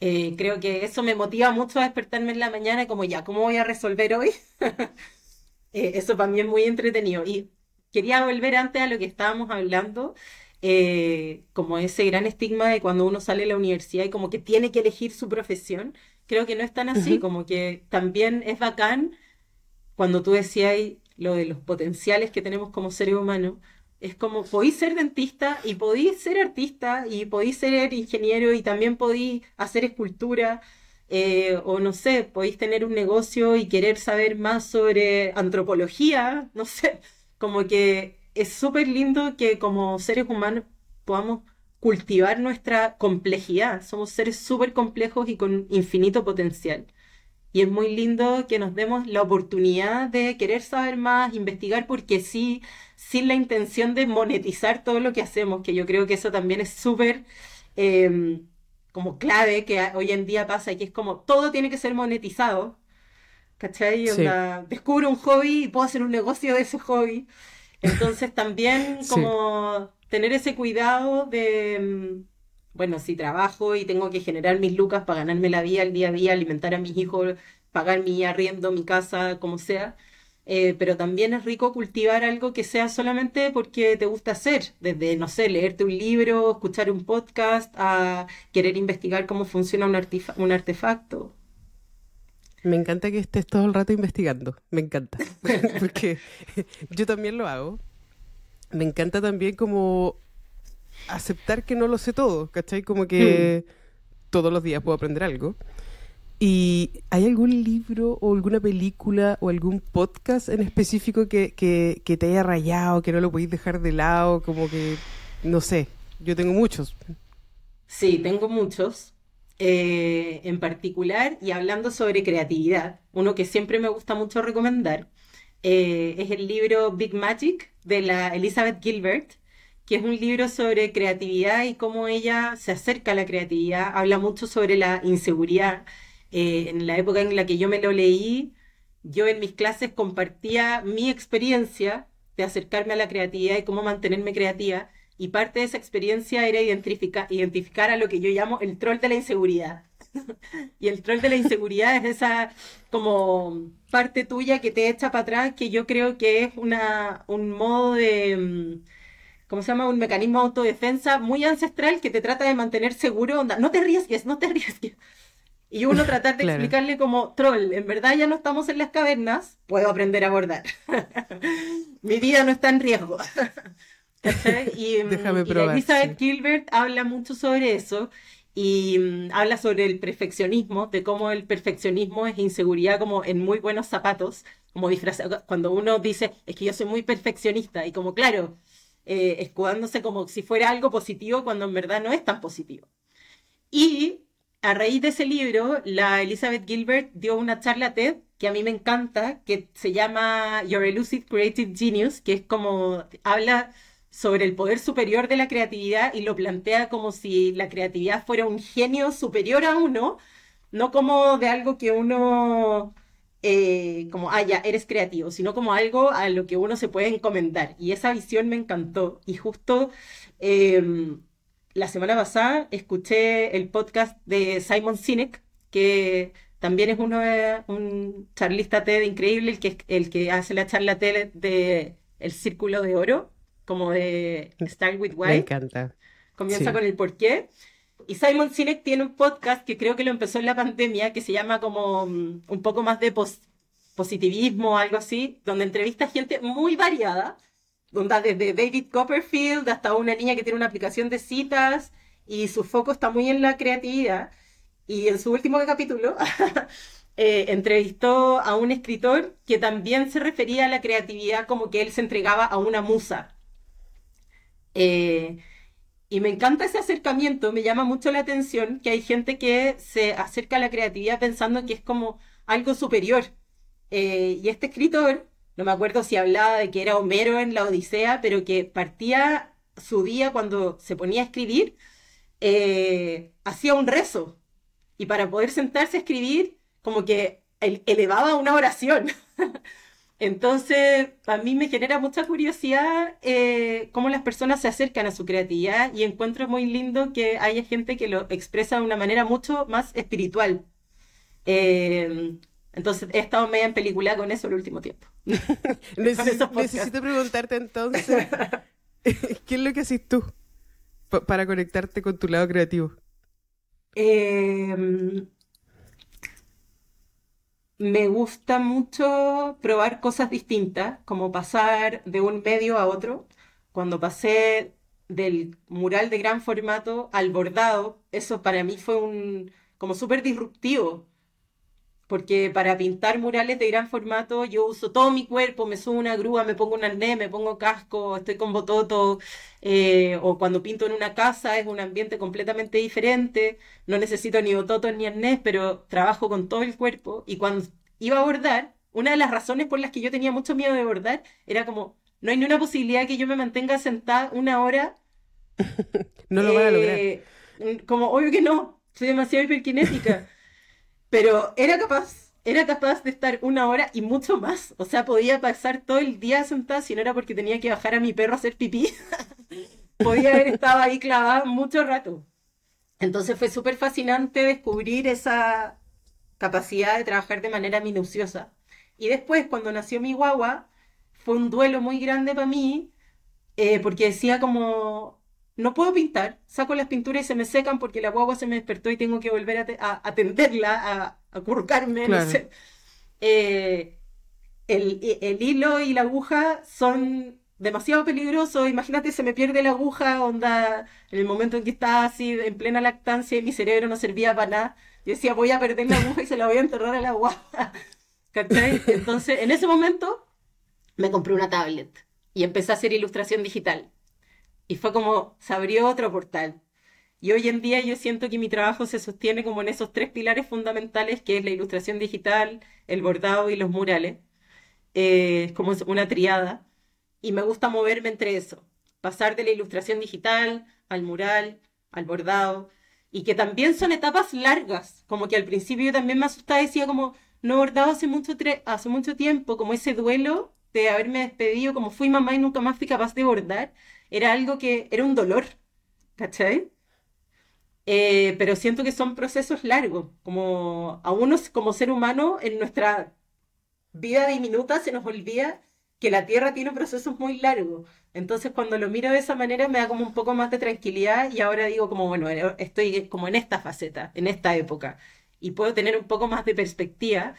eh, creo que eso me motiva mucho a despertarme en la mañana como ya, ¿cómo voy a resolver hoy? *laughs* Eh, eso para mí es muy entretenido. Y quería volver antes a lo que estábamos hablando, eh, como ese gran estigma de cuando uno sale de la universidad y como que tiene que elegir su profesión. Creo que no es tan así, como que también es bacán cuando tú decías lo de los potenciales que tenemos como seres humanos es como, podéis ser dentista y podéis ser artista y podéis ser ingeniero y también podéis hacer escultura. Eh, o no sé, podéis tener un negocio y querer saber más sobre antropología, *laughs* no sé, como que es súper lindo que como seres humanos podamos cultivar nuestra complejidad. Somos seres súper complejos y con infinito potencial. Y es muy lindo que nos demos la oportunidad de querer saber más, investigar porque sí, sin la intención de monetizar todo lo que hacemos, que yo creo que eso también es súper em, como clave que hoy en día pasa que es como todo tiene que ser monetizado. ¿Cachai? descubro un hobby y puedo hacer un negocio de ese hobby. Entonces también *laughs* como tener ese cuidado de, em, bueno, si trabajo y tengo que generar mis lucas para ganarme la vida el día a día, alimentar a mis hijos, pagar mi arriendo, mi casa, como sea, eh, pero también es rico cultivar algo que sea solamente porque te gusta hacer, desde, no sé, leerte un libro, escuchar un podcast, a querer investigar cómo funciona un, un artefacto. Me encanta que estés todo el rato investigando, me encanta, *laughs* porque yo también lo hago. Me encanta también como aceptar que no lo sé todo, ¿cachai? Como que hmm. todos los días puedo aprender algo. ¿Y hay algún libro o alguna película o algún podcast en específico que, que, te haya rayado, que no lo podéis dejar de lado? Como que, no sé, yo tengo muchos. Sí, tengo muchos. Eh, en particular, y hablando sobre creatividad, uno que siempre me gusta mucho recomendar eh, es el libro Big Magic de la Elizabeth Gilbert, que es un libro sobre creatividad y cómo ella se acerca a la creatividad. Habla mucho sobre la inseguridad eh, en la época en la que yo me lo leí, yo en mis clases compartía mi experiencia de acercarme a la creatividad y cómo mantenerme creativa. Y parte de esa experiencia era identificar, identificar a lo que yo llamo el troll de la inseguridad. *laughs* y el troll de la inseguridad es esa como parte tuya que te echa para atrás, que yo creo que es una, un modo de, mm, ¿cómo se llama? Un mecanismo de autodefensa muy ancestral que te trata de mantener seguro. No te arriesgues, no te arriesgues. Y uno tratar de *laughs* explicarle como, troll, en verdad ya no estamos en las cavernas, puedo aprender a abordar. *laughs* Mi vida no está en riesgo. Y, *laughs* Déjame probar, Elizabeth Gilbert habla mucho sobre eso. y mm, habla sobre el perfeccionismo, de cómo el perfeccionismo es inseguridad como en muy buenos zapatos, como disfrazado, cuando uno dice, es que yo soy muy perfeccionista, y como claro, eh, escudándose como si fuera algo positivo cuando en verdad no es tan positivo. Y a raíz de ese libro, la Elizabeth Gilbert dio una charla TED que a mí me encanta, que se llama Your Elusive Creative Genius, que es como habla sobre el poder superior de la creatividad y lo plantea como si la creatividad fuera un genio superior a uno, no como de algo que uno, eh, como, ah, ya, eres creativo, sino como algo a lo que uno se puede encomendar. Y esa visión me encantó. Y justo em, la semana pasada escuché el podcast de Simon Sinek, que también es uno, un charlista TED increíble, el que, el que hace la charla TED de El Círculo de Oro como de Start with Why. Me encanta. Comienza con el por qué. Y Simon Sinek tiene un podcast que creo que lo empezó en la pandemia, que se llama como mm, un poco más de positivismo o algo así, donde entrevista gente muy variada, donde desde David Copperfield hasta una niña que tiene una aplicación de citas, y su foco está muy en la creatividad. Y en su último capítulo *laughs* eh, entrevistó a un escritor que también se refería a la creatividad como que él se entregaba a una musa. Eh, y me encanta ese acercamiento, me llama mucho la atención que hay gente que se acerca a la creatividad pensando que es como algo superior. Eh, y este escritor, no me acuerdo si hablaba de que era Homero en la Odisea, pero que partía su día cuando se ponía a escribir, eh, hacía un rezo. Y para poder sentarse a escribir, como que elevaba una oración. *laughs* Entonces, a mí me genera mucha curiosidad eh, cómo las personas se acercan a su creatividad y encuentro muy lindo que haya gente que lo expresa de una manera mucho más espiritual. Eh, entonces, he estado media en película con eso el último tiempo. *laughs* necesito, preguntarte entonces, *laughs* ¿qué es lo que haces tú para conectarte con tu lado creativo? Eh, me gusta mucho probar cosas distintas, como pasar de un medio a otro. Cuando pasé del mural de gran formato al bordado, eso para mí fue un como súper disruptivo, porque para pintar murales de gran formato yo uso todo mi cuerpo, me subo una grúa, me pongo un arnés, me pongo casco, estoy con bototo, eh, o cuando pinto en una casa es un ambiente completamente diferente, no necesito ni bototo ni arnés, pero trabajo con todo el cuerpo, y cuando iba a bordar, una de las razones por las que yo tenía mucho miedo de bordar era como, no hay ni una posibilidad que yo me mantenga sentada una hora. *laughs* no lo van a lograr. Eh, como, obvio que no, soy demasiado hiperkinética. Pero era capaz, era capaz de estar una hora y mucho más. O sea, podía pasar todo el día sentada si no era porque tenía que bajar a mi perro a hacer pipí. *laughs* podía haber estado ahí clavada mucho rato. Entonces fue súper fascinante descubrir esa, capacidad de trabajar de manera minuciosa. Y después, cuando nació mi guagua, fue un duelo muy grande para mí, eh, porque decía como, no puedo pintar, saco las pinturas y se me secan porque la guagua se me despertó y tengo que volver a, atenderla, a, a curcarme, no sé. Eh, el, el, hilo y la aguja son demasiado peligrosos. Imagínate, se me pierde la aguja, onda, en el momento en que estaba así en plena lactancia y mi cerebro no servía para nada. Yo decía, voy a perder la aguja y se la voy a enterrar al agua. *laughs* ¿Cachai? Entonces, en ese momento, me compré una tablet y empecé a hacer ilustración digital. Y fue como, se abrió otro portal. Y hoy en día yo siento que mi trabajo se sostiene como en esos tres pilares fundamentales, que es la ilustración digital, el bordado y los murales. Eh, como una triada. Y me gusta moverme entre eso. Pasar de la ilustración digital al mural, al bordado, y que también son etapas largas, como que al principio yo también me asustaba, decía como, no he bordado hace mucho, hace mucho tiempo, como ese duelo de haberme despedido, como fui mamá y nunca más fui capaz de bordar, era algo que era un dolor, ¿cachai? Eh, pero siento que son procesos largos, como a uno como ser humano en nuestra vida diminuta se nos olvida que la Tierra tiene procesos muy largos. Entonces cuando lo miro de esa manera me da como un poco más de tranquilidad y ahora digo como, bueno, eh, estoy como en esta faceta, en esta época, y puedo tener un poco más de perspectiva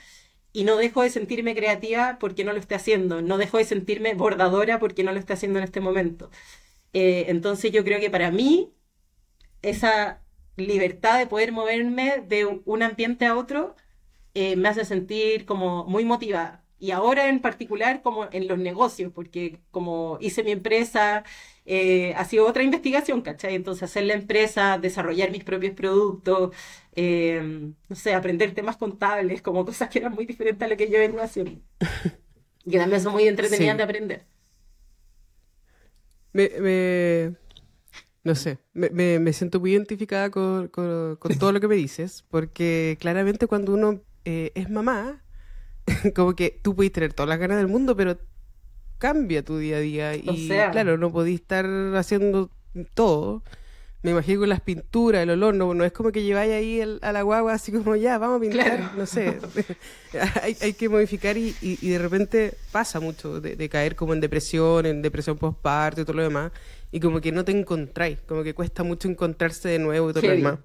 y no dejo de sentirme creativa porque no lo esté haciendo, no dejo de sentirme bordadora porque no lo esté haciendo en este momento. Eh, entonces yo creo que para mí esa libertad de poder moverme de un ambiente a otro eh, me hace sentir como muy motivada. Y ahora en particular como en los negocios, porque como hice mi empresa, eh, ha sido otra investigación, ¿cachai? Entonces hacer la empresa, desarrollar mis propios productos, eh, no sé, aprender temas contables, como cosas que eran muy diferentes a lo que yo vengo haciendo. Y *laughs* que también son muy entretenidas Sí. de aprender. Me, me- no sé, me, me- me siento muy identificada con, con- con todo lo que me dices, porque claramente cuando uno eh, es mamá, *laughs* como que tú puedes tener todas las ganas del mundo, pero cambia tu día a día O y sea. claro, no podís estar haciendo todo. Me imagino con las pinturas, el olor, no, no es como que lleváis ahí el- a la guagua así como ya, vamos a pintar, Claro. no sé. *laughs* hay, hay que modificar y, y- y de repente pasa mucho de, de caer como en depresión, en depresión postparto y todo lo demás, y como que no te encontráis, como que cuesta mucho encontrarse de nuevo y todo lo demás.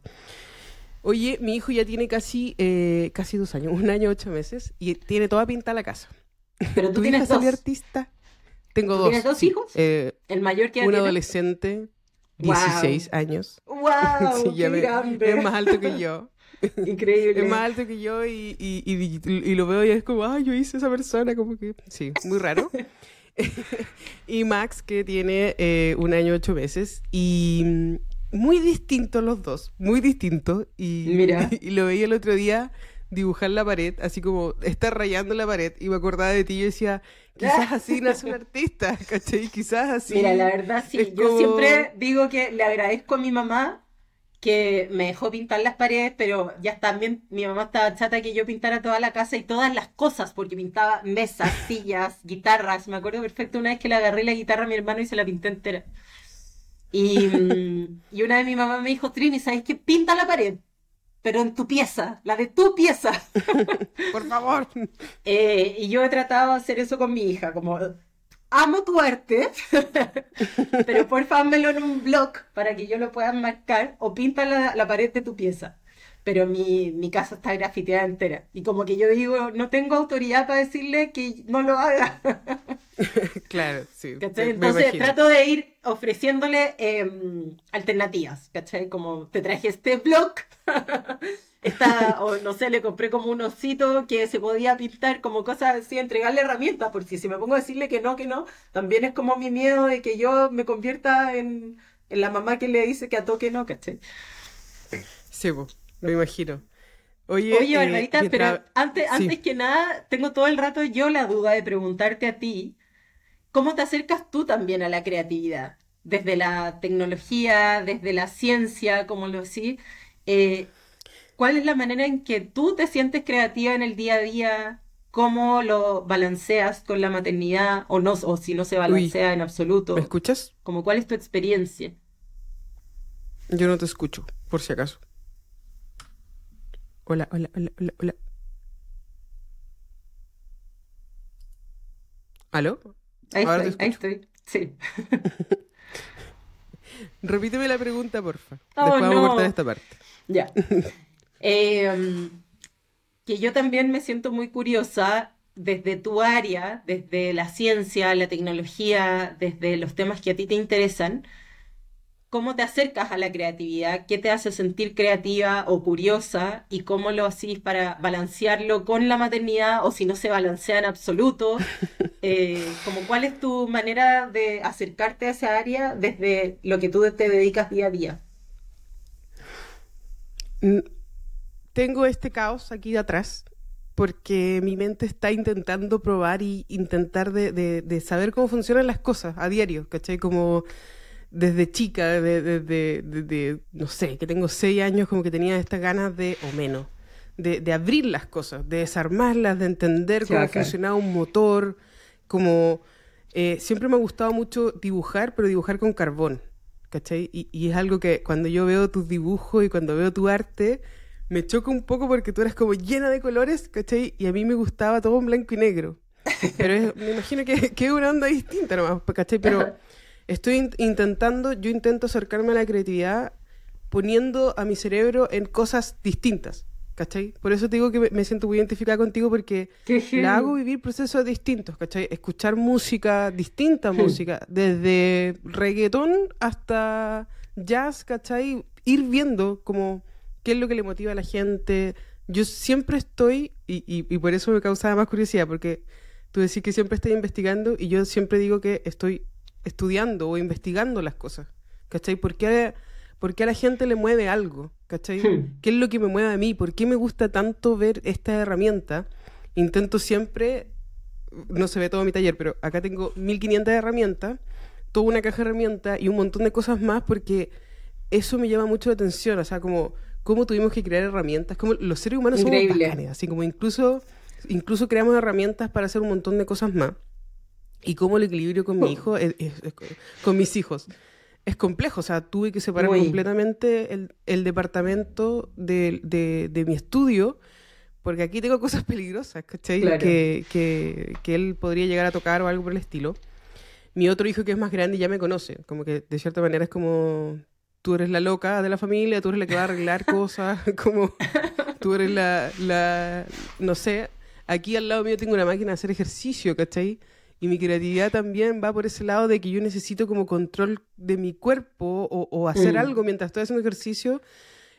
Oye, mi hijo ya tiene casi, eh, casi dos años, *laughs* un año, ocho meses, y tiene toda pinta la casa. Pero tú ¿Tu tienes dos. artista? Tengo ¿Tú dos. tienes dos hijos? Eh, El mayor que un tiene. adolescente, Wow. 16 años. *laughs* ¡Wow! Sí, ya ¡Qué me- grande! es más alto que yo. *laughs* Increíble. Es más alto que yo y, y, y- y lo veo y es como, ay, yo hice esa persona, como que, sí, muy raro. *laughs* y Max, que tiene eh, un año ocho meses y mm, muy distintos los dos, muy distintos. Y, Mira. y lo veía el otro día dibujar la pared, así como está rayando la pared y me acordaba de ti y yo decía, quizás así *laughs* nace un artista, ¿cachai? Quizás así. Mira, la verdad sí, yo como- siempre digo que le agradezco a mi mamá que me dejó pintar las paredes, pero ya también mi mamá estaba chata que yo pintara toda la casa y todas las cosas, porque pintaba mesas, *laughs* sillas, guitarras. Me acuerdo perfecto una vez que le agarré la guitarra a mi hermano y se la pinté entera. Y, mm, y una vez mi mamá me dijo, Trini, ¿sabes qué? Pinta la pared, pero en tu pieza, la de tu pieza. *laughs* Por favor. Eh, y yo he tratado de hacer eso con mi hija, como amo tu arte, *laughs* pero porfa házmelo en un blog para que yo lo pueda marcar o pinta la, la pared de tu pieza. Pero mi, mi casa está grafiteada entera. Y como que yo digo, no tengo autoridad para decirle que no lo haga. *laughs* Claro, sí. ¿Cachai? Entonces trato de ir ofreciéndole em, alternativas, ¿cachai? Como te traje este blog, *laughs* esta, o no sé, le compré como un osito que se podía pintar, como cosas así, entregarle herramientas, porque si me pongo a decirle que no, que no, también es como mi miedo de que yo me convierta en, en la mamá que le dice que a todo que no, ¿cachai? Sí, po, me imagino. Oye, Oye, eh, pero antes, sí. antes que nada, tengo todo el rato yo la duda de preguntarte a ti, ¿cómo te acercas tú también a la creatividad? Desde la tecnología, desde la ciencia, como lo decís, eh, ¿cuál es la manera en que tú te sientes creativa en el día a día? ¿Cómo lo balanceas con la maternidad o no, o si no se balancea en ¿Me absoluto? escuchas? Como, ¿cuál es tu experiencia? Yo no te escucho, por si acaso. Hola, hola, hola, hola, hola. ¿Aló? Ahí Ahora estoy, ahí estoy, sí. *laughs* Repíteme la pregunta, porfa. Oh, Después vamos a cortar esta parte. Ya. *laughs* Eh, que yo también me siento muy curiosa desde tu área, desde la ciencia, la tecnología, desde los temas que a ti te interesan. ¿Cómo te acercas a la creatividad? ¿Qué te hace sentir creativa o curiosa? ¿Y cómo lo haces para balancearlo con la maternidad o si no se balancea en absoluto? *laughs* Eh, como cuál es tu manera de acercarte a esa área desde lo que tú te dedicas día a día? Tengo este caos aquí de atrás porque mi mente está intentando probar y intentar de, de- de saber cómo funcionan las cosas a diario, ¿cachai? Como desde chica, desde, desde- desde, no sé, que tengo seis años, como que tenía estas ganas de, o menos, de, de abrir las cosas, de desarmarlas, de entender cómo funcionaba un motor, como... eh, siempre me ha gustado mucho dibujar, pero dibujar con carbón, ¿cachai? Y, y es algo que cuando yo veo tus dibujos y cuando veo tu arte, me choca un poco porque tú eras como llena de colores, ¿cachai? Y a mí me gustaba todo en blanco y negro. Pero es- me imagino que, que es una onda distinta nomás, ¿cachai? Pero estoy in- intentando, yo intento acercarme a la creatividad poniendo a mi cerebro en cosas distintas, ¿cachai? Por eso te digo que me, siento muy identificada contigo porque la hago vivir procesos distintos, ¿cachai? Escuchar música, distinta música, desde reggaetón hasta jazz, ¿cachai? ir viendo como qué es lo que le motiva a la gente. Yo siempre estoy, y, y, por eso me causaba más curiosidad, porque tú decís que siempre estoy investigando y yo siempre digo que estoy estudiando o investigando las cosas. ¿Cachai? ¿Por qué, a la gente le mueve algo? ¿Cachai? Hmm. ¿Qué es lo que me mueve a mí? ¿Por qué me gusta tanto ver esta herramienta? Intento siempre, no se ve todo mi taller, pero acá tengo 1500 herramientas, toda una caja de herramientas y un montón de cosas más porque eso me llama mucho la atención. O sea, como cómo tuvimos que crear herramientas, como los seres humanos somos bacanes, así como incluso, incluso creamos herramientas para hacer un montón de cosas más. Y cómo el equilibrio con mi oh. hijo, con mis hijos, es complejo. O sea, tuve que separar completamente el, departamento de, mi estudio, porque aquí tengo cosas *laughs* peligrosas, ¿cachai? Que, que, él podría llegar a tocar o algo por el estilo. Mi otro hijo que es más grande ya me conoce, como que de cierta manera es como tú eres la loca de la familia, tú eres la que va a arreglar *laughs* cosas, *laughs* como tú eres la, la, no sé, aquí al lado mío tengo una máquina de hacer ejercicio, ¿cachai? Y mi creatividad también va por ese lado de que yo necesito como control de mi cuerpo o, hacer mm. algo mientras estoy haciendo ejercicio,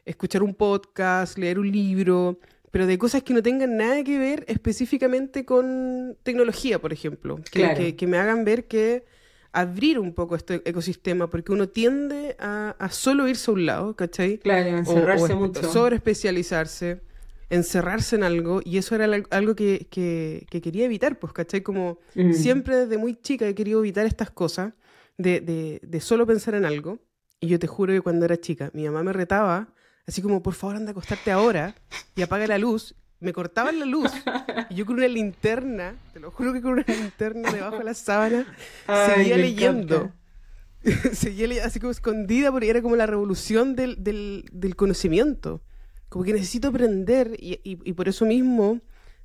escuchar un podcast, leer un libro, pero de cosas que no tengan nada que ver específicamente con tecnología, por ejemplo. Que, que me hagan ver que abrir un poco este ecosistema, porque uno tiende a, solo irse a un lado, ¿cachai? Claro, encerrarse mucho. Sobre especializarse, encerrarse en algo, y eso era algo que, quería evitar, pues, ¿cachai? Como mm. siempre desde muy chica he querido evitar estas cosas, de, de, de solo pensar en algo, y yo te juro que cuando era chica, mi mamá me retaba, así como, por favor, anda a acostarte ahora y apaga la luz, me cortaban la luz y yo con una linterna, te lo juro que con una linterna debajo de la sábana, seguía leyendo. *laughs* seguía así como escondida porque era como la revolución del, del, conocimiento. Como que necesito aprender y, y, por eso mismo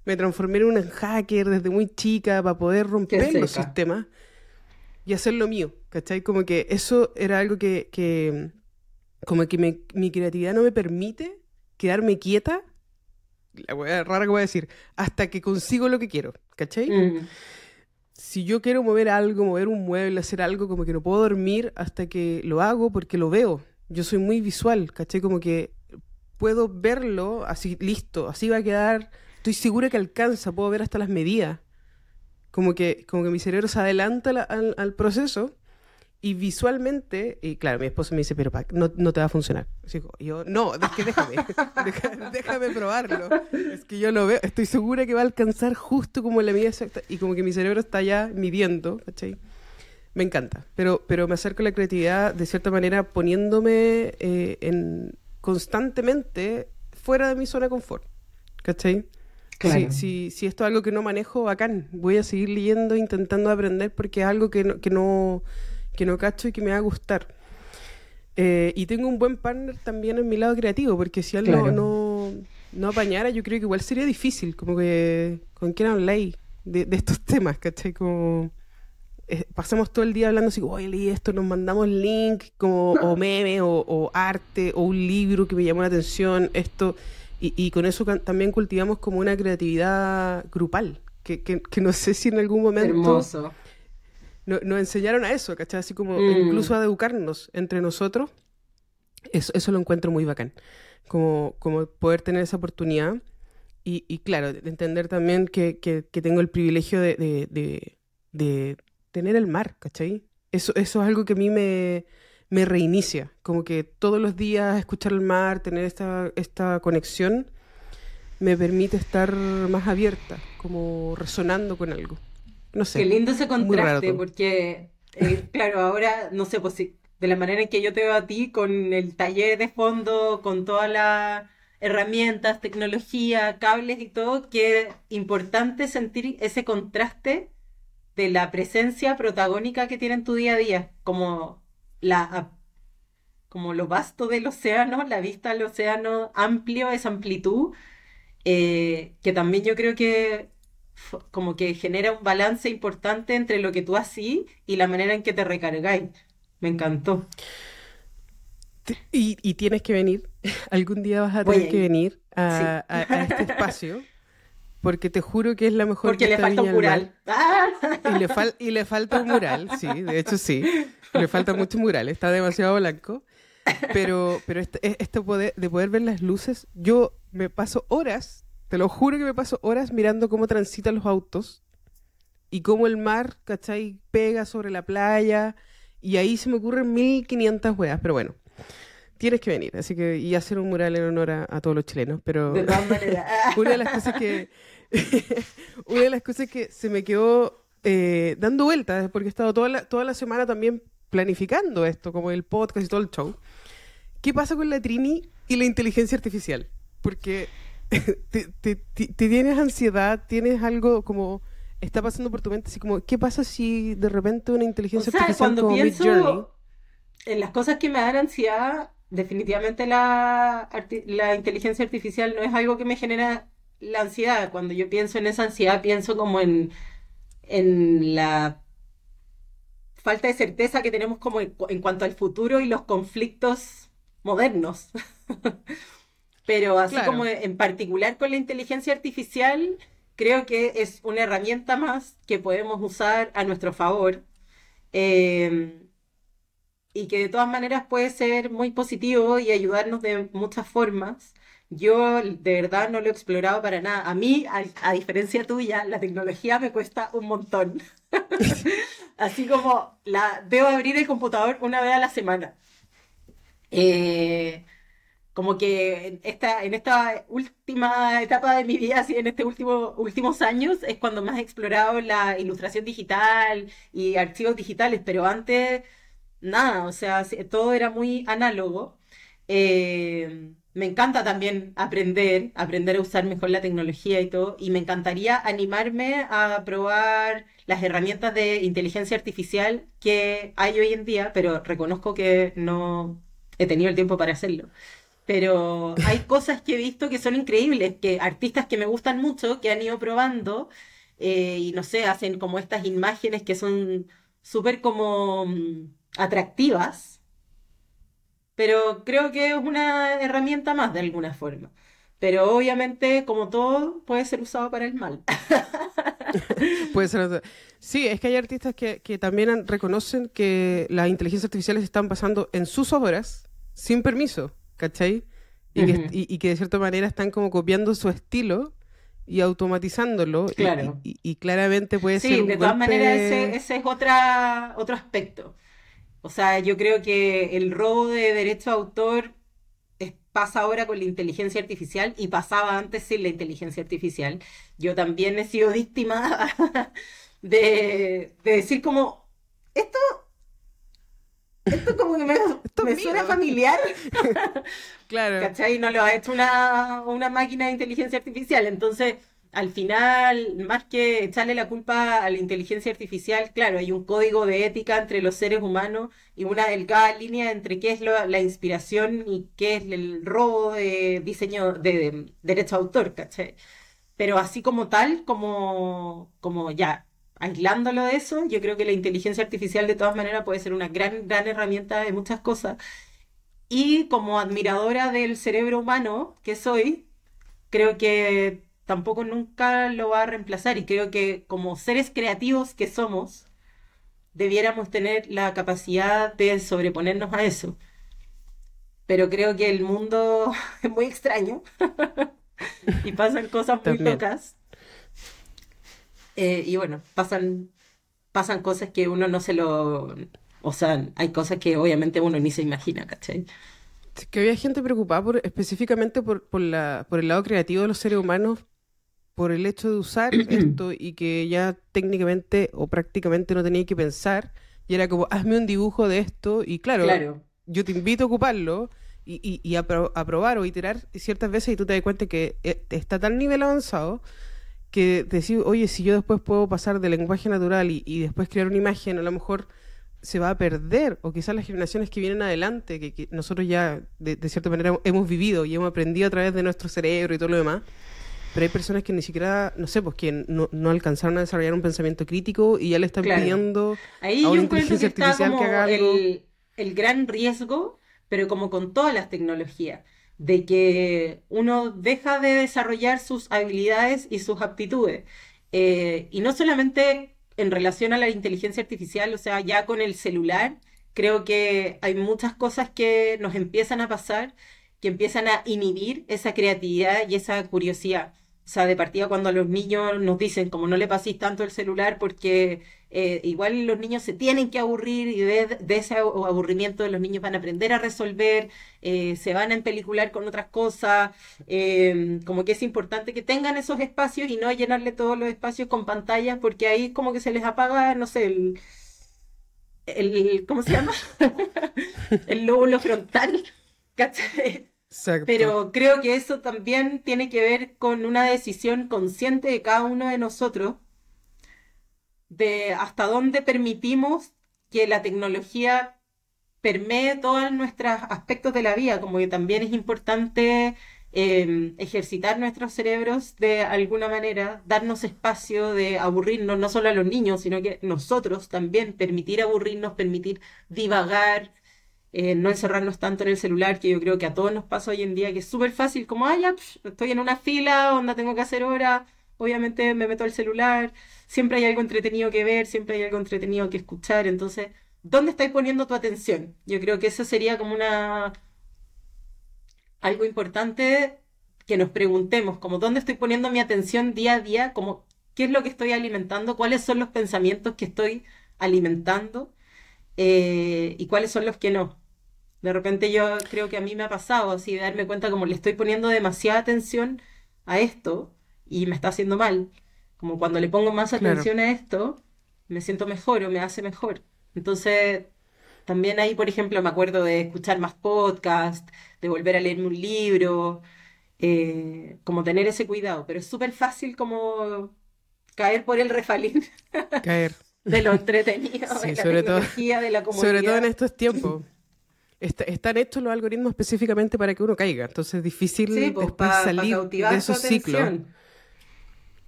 me transformé en un hacker desde muy chica para poder romper los sistemas y hacer lo mío, ¿cachai? Como que eso era algo que, que como que mi creatividad no me permite quedarme quieta la wea rara que voy a decir, hasta que consigo lo que quiero, ¿cachai? Mm. Si yo quiero mover algo, mover un mueble, hacer algo, como que no puedo dormir hasta que lo hago porque lo veo. Yo soy muy visual, ¿cachai? Como que puedo verlo así, listo, así va a quedar, estoy segura que alcanza, puedo ver hasta las medidas. Como que, como que mi cerebro se adelanta al, proceso y visualmente, y claro, mi esposo me dice, pero no, no te va a funcionar. Yo, no, es que déjame, *laughs* déjame, probarlo. Es que yo lo veo, estoy segura que va a alcanzar justo como la medida exacta. Y como que mi cerebro está ya midiendo. Me encanta. Pero, pero me acerco a la creatividad de cierta manera poniéndome eh, en, constantemente fuera de mi zona de confort. ¿Cachai? Claro. Si, si, esto es algo que no manejo, bacán. Voy a seguir leyendo, intentando aprender porque es algo que que no que no cacho y que me va a gustar. Eh, y tengo un buen partner también en mi lado creativo, porque si él no, no, apañara, yo creo que igual sería difícil, como que con quién habláis de, de estos temas, ¿cachai? Como eh, pasamos todo el día hablando así, oye, leí esto, nos mandamos link, como, o *laughs* meme, o, arte, o un libro que me llamó la atención, esto, y, y con eso también cultivamos como una creatividad grupal, que, que, que, no sé si en algún momento... Hermoso nos enseñaron a eso, ¿cachai? Así como mm. incluso a educarnos entre nosotros. Eso, eso lo encuentro muy bacán. Como, como poder tener esa oportunidad y, y claro, entender también que, que, tengo el privilegio de, de, de, tener el mar, ¿cachai? Eso, eso es algo que a mí me, me reinicia. Como que todos los días escuchar el mar, tener esta, esta conexión, me permite estar más abierta, como resonando con algo. No sé. Qué lindo ese contraste, porque, eh, claro, ahora, no sé, pues de la manera en que yo te veo a ti, con el taller de fondo, con todas las herramientas, tecnología, cables y todo, que es importante sentir ese contraste de la presencia protagónica que tiene en tu día a día, como la como lo vasto del océano, la vista al océano amplio, esa amplitud, eh, que también yo creo que como que genera un balance importante entre lo que tú haces y la manera en que te recargáis. Me encantó. Y, y tienes que venir, *laughs* algún día vas a tener que venir a, este *laughs* espacio, porque te juro que es la mejor. Porque le falta un mural. Y, le y le falta un mural, sí, de hecho sí. Le falta mucho mural, está demasiado blanco. Pero, pero este, e, esto poder, de poder ver las luces, yo me paso horas, te lo juro que me paso horas mirando cómo transitan los autos y cómo el mar, ¿cachai? Pega sobre la playa y ahí se me ocurren 1500 weas, pero bueno. Tienes que venir, así que y hacer un mural en honor a, todos los chilenos, pero de todas maneras. *laughs* una de las cosas que *laughs* una de las cosas que se me quedó eh, dando vueltas porque he estado toda la, toda la semana también planificando esto, como el podcast y todo el show. ¿Qué pasa con la Trini y la inteligencia artificial? Porque *laughs* te, tienes ansiedad, tienes algo como está pasando por tu mente, así como, ¿qué pasa si de repente una inteligencia artificial cuando como pienso En las cosas que me dan ansiedad, definitivamente la, la inteligencia artificial no es algo que me genera la ansiedad. Cuando yo pienso en esa ansiedad, pienso como en, en la falta de certeza que tenemos como en, cuanto al futuro y los conflictos modernos. *laughs* Pero así como en particular con la inteligencia artificial, creo que es una herramienta más que podemos usar a nuestro favor. Em, y que de todas maneras puede ser muy positivo y ayudarnos de muchas formas. Yo de verdad no lo he explorado para nada. A mí, a, diferencia tuya, la tecnología me cuesta un montón. *laughs* Así como la debo abrir el computador una vez a la semana. Eh, como que en esta, en esta última etapa de mi vida, así en estos último, últimos años, es cuando más he explorado la ilustración digital y archivos digitales, pero antes, nada, o sea, todo era muy análogo. Eh, me encanta también aprender, aprender a usar mejor la tecnología y todo, y me encantaría animarme a probar las herramientas de inteligencia artificial que hay hoy en día, pero reconozco que no he tenido el tiempo para hacerlo. Pero hay *laughs* cosas que he visto que son increíbles, que artistas que me gustan mucho, que han ido probando, eh, y no sé, hacen como estas imágenes que son súper como mm, atractivas pero creo que es una herramienta más de alguna forma. Pero obviamente, como todo, puede ser usado para el mal. *laughs* puede ser. Sí, es que hay artistas que, que también reconocen que las inteligencias artificiales están pasando en sus obras sin permiso, ¿cachai? Y, que, y, que de cierta manera están como copiando su estilo y automatizándolo. Claro. Y, claramente puede ser. Sí, de todas maneras, ese, ese es otra, otro aspecto. O sea, yo creo que el robo de derecho a autor pasa ahora con la inteligencia artificial y pasaba antes sin la inteligencia artificial. Yo también he sido víctima *laughs* de, decir como, esto, esto como que me, suena familiar. *laughs* claro. ¿Cachai? No lo ha hecho una, una máquina de inteligencia artificial. Entonces al final, más que echarle la culpa a la inteligencia artificial, claro, hay un código de ética entre los seres humanos y una delgada línea entre qué es la inspiración y qué es el robo de diseño de, derecho autor, ¿cachai? Pero así como tal, como, como ya aislándolo de eso, yo creo que la inteligencia artificial de todas maneras puede ser una gran, gran herramienta de muchas cosas. Y como admiradora del cerebro humano que soy, creo que tampoco nunca lo va a reemplazar y creo que como seres creativos que somos, debiéramos tener la capacidad de sobreponernos a eso. Pero creo que el mundo *laughs* es muy extraño *laughs* y pasan cosas muy locas. Eh, y bueno, pasan, pasan cosas que uno no se lo... O sea, hay cosas que obviamente uno ni se imagina, ¿cachai? Que había gente preocupada por, específicamente por, por, la, por el lado creativo de los seres humanos por el hecho de usar *clears throat* esto y que ya técnicamente o prácticamente no tenía que pensar, y era como, hazme un dibujo de esto, y claro, yo te invito a ocuparlo y, y, a, probar o iterar ciertas veces y tú te das cuenta que eh, está tan nivel avanzado que decir, oye, si yo después puedo pasar del lenguaje natural y, después crear una imagen, a lo mejor se va a perder, o quizás las generaciones que vienen adelante, que, nosotros ya de, de, cierta manera hemos vivido y hemos aprendido a través de nuestro cerebro y todo lo demás, pero hay personas que ni siquiera, no sé, pues que no, no alcanzaron a desarrollar un pensamiento crítico y ya le están pidiendo Ahí a una inteligencia artificial que haga algo. El, el gran riesgo, pero como con todas las tecnologías, de que uno deja de desarrollar sus habilidades y sus aptitudes. Eh, y no solamente en relación a la inteligencia artificial, o sea, ya con el celular, creo que hay muchas cosas que nos empiezan a pasar, que empiezan a inhibir esa creatividad y esa curiosidad. O sea, de partida cuando a los niños nos dicen, como no le paséis tanto el celular porque eh, igual los niños se tienen que aburrir y de, ese aburrimiento los niños van a aprender a resolver, eh, se van a empelicular con otras cosas, em, como que es importante que tengan esos espacios y no llenarle todos los espacios con pantallas porque ahí como que se les apaga, no sé, el, el ¿cómo se llama? *laughs* el lóbulo frontal, ¿cachai? Pero creo que eso también tiene que ver con una decisión consciente de cada uno de nosotros de hasta dónde permitimos que la tecnología permee todos nuestros aspectos de la vida, como que también es importante em, ejercitar nuestros cerebros de alguna manera, darnos espacio de aburrirnos, no solo a los niños, sino que nosotros también, permitir aburrirnos, permitir divagar, eh, no encerrarnos tanto en el celular, que yo creo que a todos nos pasa hoy en día, que es súper fácil, como, ah, ya, estoy en una fila, onda tengo que hacer hora, obviamente me meto al celular, siempre hay algo entretenido que ver, siempre hay algo entretenido que escuchar, entonces, ¿dónde estáis poniendo tu atención? Yo creo que eso sería como una... algo importante que nos preguntemos, como, ¿dónde estoy poniendo mi atención día a día? Como, ¿qué es lo que estoy alimentando? ¿Cuáles son los pensamientos que estoy alimentando? Eh, ¿Y cuáles son los que no? De repente yo creo que a mí me ha pasado así de darme cuenta como le estoy poniendo demasiada atención a esto y me está haciendo mal. Como cuando le pongo más atención a esto, me siento mejor o me hace mejor. Entonces, también ahí, por ejemplo, me acuerdo de escuchar más podcast, de volver a leerme un libro, eh, como tener ese cuidado. Pero es súper fácil como caer por el refalín. Caer. *laughs* de lo entretenido, de la sobre todo, de la comunidad. Sobre todo en estos tiempos están hechos los algoritmos específicamente para que uno caiga. Entonces es difícil pues, después salir de esos ciclos.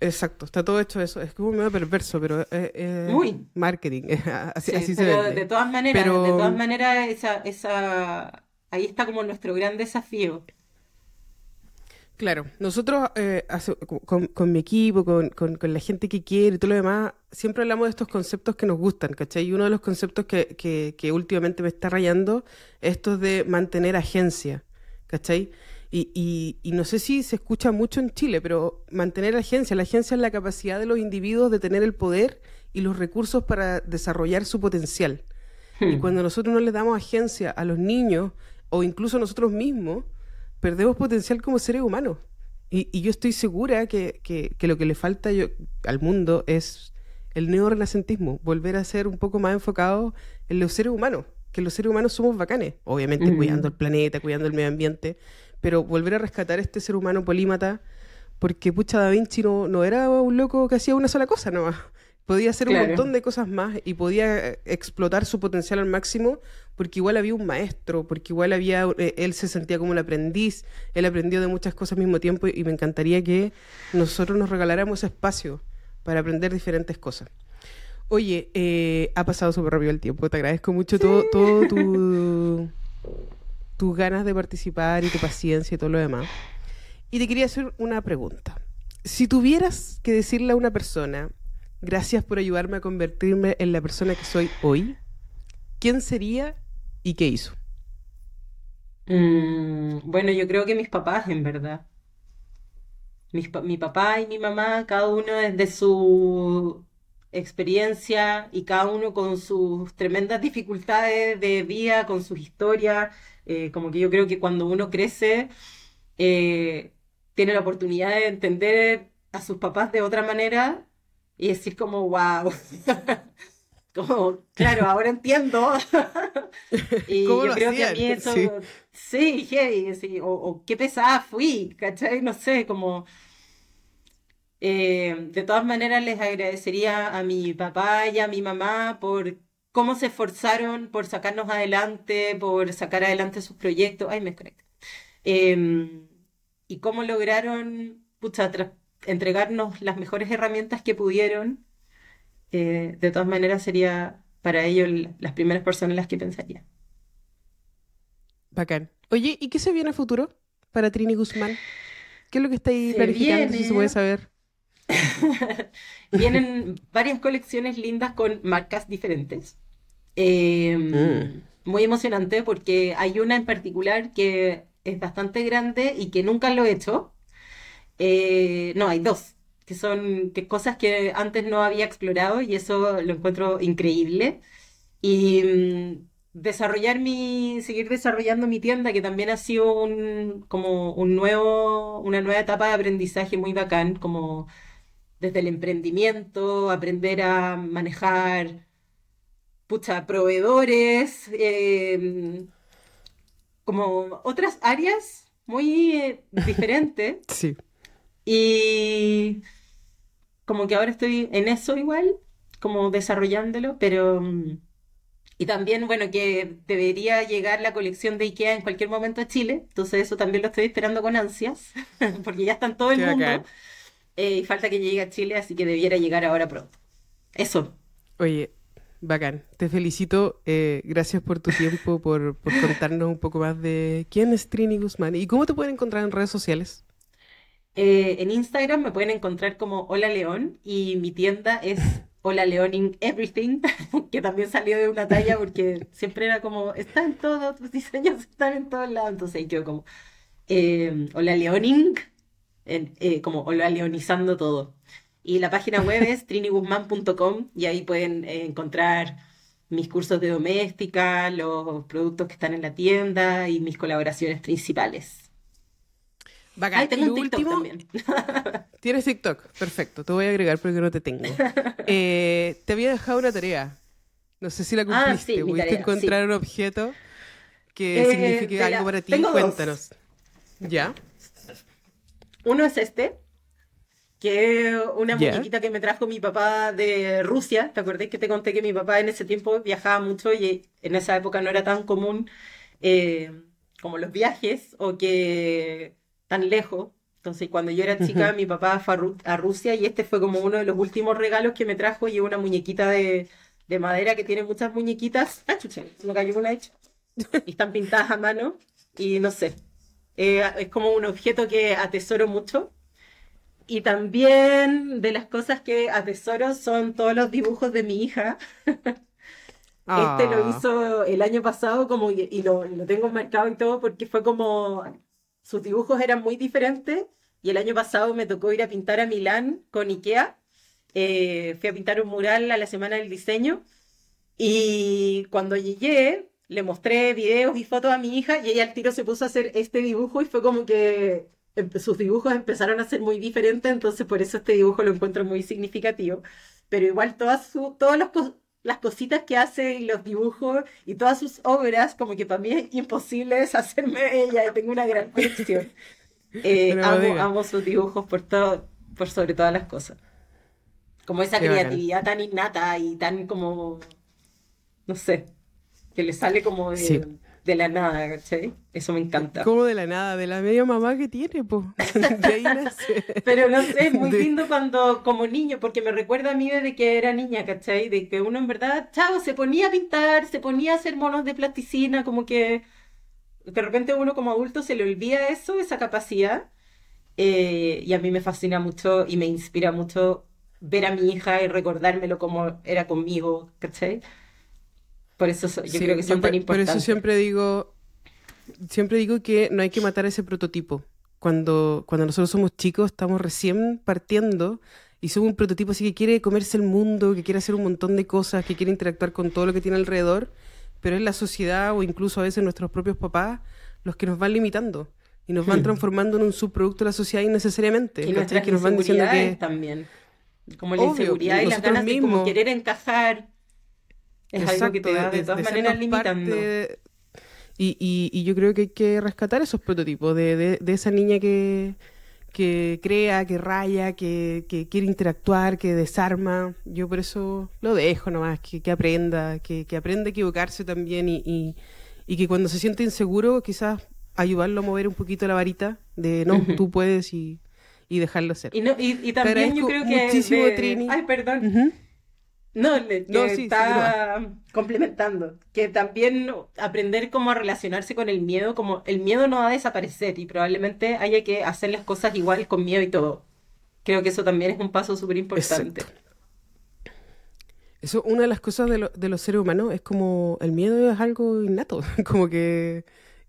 Exacto, está todo hecho eso. Es como medio perverso, pero es, Muy. marketing. *laughs* así, se pero De todas maneras, de todas maneras esa, esa, ahí está como nuestro gran desafío. Claro, nosotros eh, con, mi equipo, con, la gente que quiere y todo lo demás, siempre hablamos de estos conceptos que nos gustan, ¿cachai? Y uno de los conceptos que, últimamente me está rayando es esto de mantener agencia, ¿cachai? Y, y, no sé si se escucha mucho en Chile, pero mantener agencia, la agencia es la capacidad de los individuos de tener el poder y los recursos para desarrollar su potencial. Y hmm. cuando nosotros no le damos agencia a los niños o incluso a nosotros mismos, perdemos potencial como seres humanos. Y, yo estoy segura que, lo que le falta yo, al mundo es el neorenacentismo, volver a ser un poco más enfocado en los seres humanos, que los seres humanos somos bacanes, obviamente cuidando el planeta, cuidando el medio ambiente, pero volver a rescatar este ser humano polímata, porque pucha Da Vinci no, no era un loco que hacía una sola cosa nomás podía hacer un montón de cosas más y podía eh, explotar su potencial al máximo porque igual había un maestro, porque igual había, eh, él se sentía como un aprendiz, él aprendió de muchas cosas al mismo tiempo y me encantaría que nosotros nos regaláramos ese espacio para aprender diferentes cosas. Oye, eh, ha pasado súper rápido el tiempo, te agradezco mucho todo, todo tu, *laughs* tus ganas de participar y tu paciencia y todo lo demás. Y te quería hacer una pregunta. Si tuvieras que decirle a una persona Gracias por ayudarme a convertirme en la persona que soy hoy. ¿Quién sería y qué hizo? Mm, bueno, yo creo que mis papás, en verdad. mi papá y mi mamá, cada uno desde su experiencia y cada uno con sus tremendas dificultades de vida, con sus historias. Eh, como que yo creo que cuando uno crece, eh, tiene la oportunidad de entender a sus papás de otra manera y decir como, wow. *laughs* como, claro, ahora entiendo. *laughs* y yo creo que a mí eso, sí, sí, o, qué pesada fui, ¿cachai? No sé, como... Eh, de todas maneras les agradecería a mi papá y a mi mamá por cómo se esforzaron por sacarnos adelante, por sacar adelante sus proyectos. Ay, me desconecto. Em, y cómo lograron, pucha, entregarnos las mejores herramientas que pudieron, eh, de todas maneras sería para ellos las primeras personas en las que pensaría. Bacán. Oye, ¿y qué se viene a futuro para Trini Guzmán? ¿Qué es lo que estáis planificando, si se puede saber? *laughs* Vienen varias colecciones lindas con marcas diferentes. Em, mm. Muy emocionante porque hay una en particular que es bastante grande y que nunca lo he hecho. Eh, no, hay dos, que son que cosas que antes no había explorado y eso lo encuentro increíble. Y mm, desarrollar mi, seguir desarrollando mi tienda, que también ha sido un, como un nuevo, una nueva etapa de aprendizaje muy bacán, como desde el emprendimiento, aprender a manejar, pucha, proveedores, em, como otras áreas muy eh, diferentes. *laughs* Sí. Y como que ahora estoy en eso igual, como desarrollándolo, pero... Mm, y también, bueno, que debería llegar la colección de IKEA en cualquier momento a Chile. Entonces eso también lo estoy esperando con ansias, *laughs* porque ya está en todo el mundo. Eh, y falta que llegue a Chile, así que debiera llegar ahora pronto. Eso. Oye, bacán. Te felicito. Eh, gracias por tu tiempo, por, por, contarnos un poco más de quién es Trini Guzmán y cómo te pueden encontrar en redes sociales. Eh, en Instagram me pueden encontrar como Hola León y mi tienda es *laughs* Hola Leoning Everything, *laughs* que también salió de una talla porque siempre era como, está en todos, tus diseños están en todos lados, entonces ahí quedó como, eh, Hola Leoning, eh, como Hola Leonizando todo. Y la página web es *laughs* triniguzman.com y ahí pueden eh, encontrar mis cursos de doméstica, los productos que están en la tienda y mis colaboraciones principales. Bacán. tengo un TikTok también. *laughs* Tienes TikTok, perfecto. Te voy a agregar porque no te tengo. *laughs* Eh, te había dejado una tarea. No sé si la ah, cumpliste. Ah, ¿Pudiste encontrar un objeto que eh, signifique algo para ti? Cuéntanos. ¿Ya? Uno es este, que es una muñequita que me trajo mi papá de Rusia. ¿Te acordás que te conté que mi papá en ese tiempo viajaba mucho y en esa época no era tan común eh, como los viajes o que tan lejos. Entonces, cuando yo era chica, mi papá fue a, Rusia y este fue como uno de los últimos regalos que me trajo y una muñequita de, madera que tiene muchas muñequitas. Ah, chucha, me cayó una hecha. Y están pintadas a mano y no sé. Eh, es como un objeto que atesoro mucho. Y también de las cosas que atesoro son todos los dibujos de mi hija. *laughs* Este lo ah. hizo el año pasado como y, lo, lo, tengo marcado y todo porque fue como sus dibujos eran muy diferentes y el año pasado me tocó ir a pintar a Milán con Ikea. Eh, fui a pintar un mural a la semana del diseño y cuando llegué le mostré videos y fotos a mi hija y ella al tiro se puso a hacer este dibujo y fue como que sus dibujos empezaron a ser muy diferentes, entonces por eso este dibujo lo encuentro muy significativo. Pero igual todas su, todos los, las cositas que hace y los dibujos y todas sus obras, como que para mí es imposible deshacerme de ella y tengo una gran colección. *laughs* Eh, amo, sus dibujos por todo, por sobre todas las cosas. Como esa creatividad tan innata y tan como, no sé, que le sale como de, de la nada, ¿cachai? Eso me encanta. Como de la nada, de la media mamá que tiene, pues. *laughs* Pero no sé, es muy lindo cuando, como niño, porque me recuerda a mí desde que era niña, ¿cachai? De que uno en verdad, chao, se ponía a pintar, se ponía a hacer monos de plasticina, como que de repente uno como adulto se le olvida eso, esa capacidad. Eh, y a mí me fascina mucho y me inspira mucho ver a mi hija y recordármelo como era conmigo, ¿cachai? Por eso yo creo que son tan importantes. Por eso siempre digo, siempre digo que no hay que matar ese prototipo. Cuando, cuando nosotros somos chicos, estamos recién partiendo y somos un prototipo así que quiere comerse el mundo, que quiere hacer un montón de cosas, que quiere interactuar con todo lo que tiene alrededor, pero es la sociedad o incluso a veces nuestros propios papás los que nos van limitando y nos van hmm. transformando en un subproducto de la sociedad innecesariamente. Y nuestras que nos van diciendo que también. Como la inseguridad y la ganas de como querer encajar es algo que te va de, todas maneras limitando. Y, y, yo creo que hay que rescatar esos prototipos de, de esa niña que, que crea, que raya, que, que, quiere interactuar, que desarma. Yo por eso lo dejo nomás, que, que aprenda, que, que aprenda a equivocarse también y, y, y, que cuando se siente inseguro quizás ayudarlo a mover un poquito la varita de no, tú puedes y, y dejarlo hacer. Y, no, y, también yo creo que... Muchísimo, Trini. Ay, perdón. No, le, está complementando. Que también aprender cómo relacionarse con el miedo, como el miedo no va a desaparecer y probablemente haya que hacer las cosas igual con miedo y todo. Creo que eso también es un paso súper importante. Eso, una de las cosas de, de los seres humanos es como el miedo es algo innato, *laughs* como que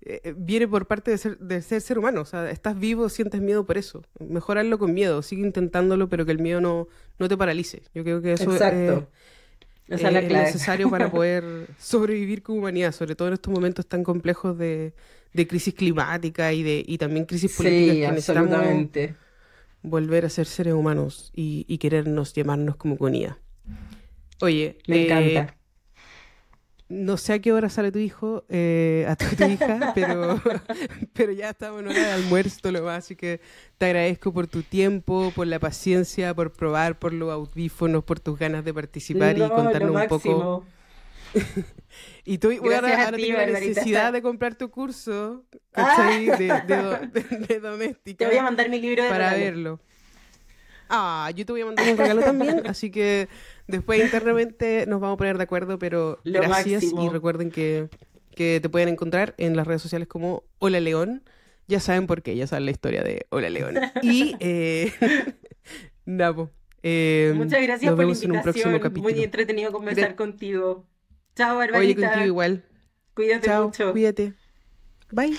eh, viene por parte de ser, de ser ser humano. O sea, estás vivo, sientes miedo por eso. Mejorarlo con miedo, sigue intentándolo, pero que el miedo no, no te paralice. Yo creo que eso Exacto. es, es necesario para *laughs* poder sobrevivir como humanidad, sobre todo en estos momentos tan complejos de, de crisis climática y, de, y también crisis política sí, que necesitamos volver a ser seres humanos y, y querernos llamarnos como comunidad. Oye, me eh, encanta. No sé a qué hora sale tu hijo, eh, a tu, hija, *laughs* pero, pero ya estamos en hora de almuerzo, lo más, así que te agradezco por tu tiempo, por la paciencia, por probar, por los audífonos, por tus ganas de participar y contarnos un poco. *laughs* y tú voy ahora, la necesidad de comprar tu curso ah. *laughs* de, doméstica. Te voy a mandar mi libro de para verlo. Ah, yo te voy a mandar un regalo también, *laughs* así que después internamente nos vamos a poner de acuerdo, pero gracias y recuerden que, te pueden encontrar en las redes sociales como Hola León. Ya saben por qué, ya saben la historia de Hola León. Y eh, *laughs* Nabo. Eh, Muchas gracias por la invitación. En un próximo capítulo. Muy entretenido conversar contigo. Chao, Barbarita. Oye, contigo igual. Cuídate Chao, mucho. Cuídate. Bye.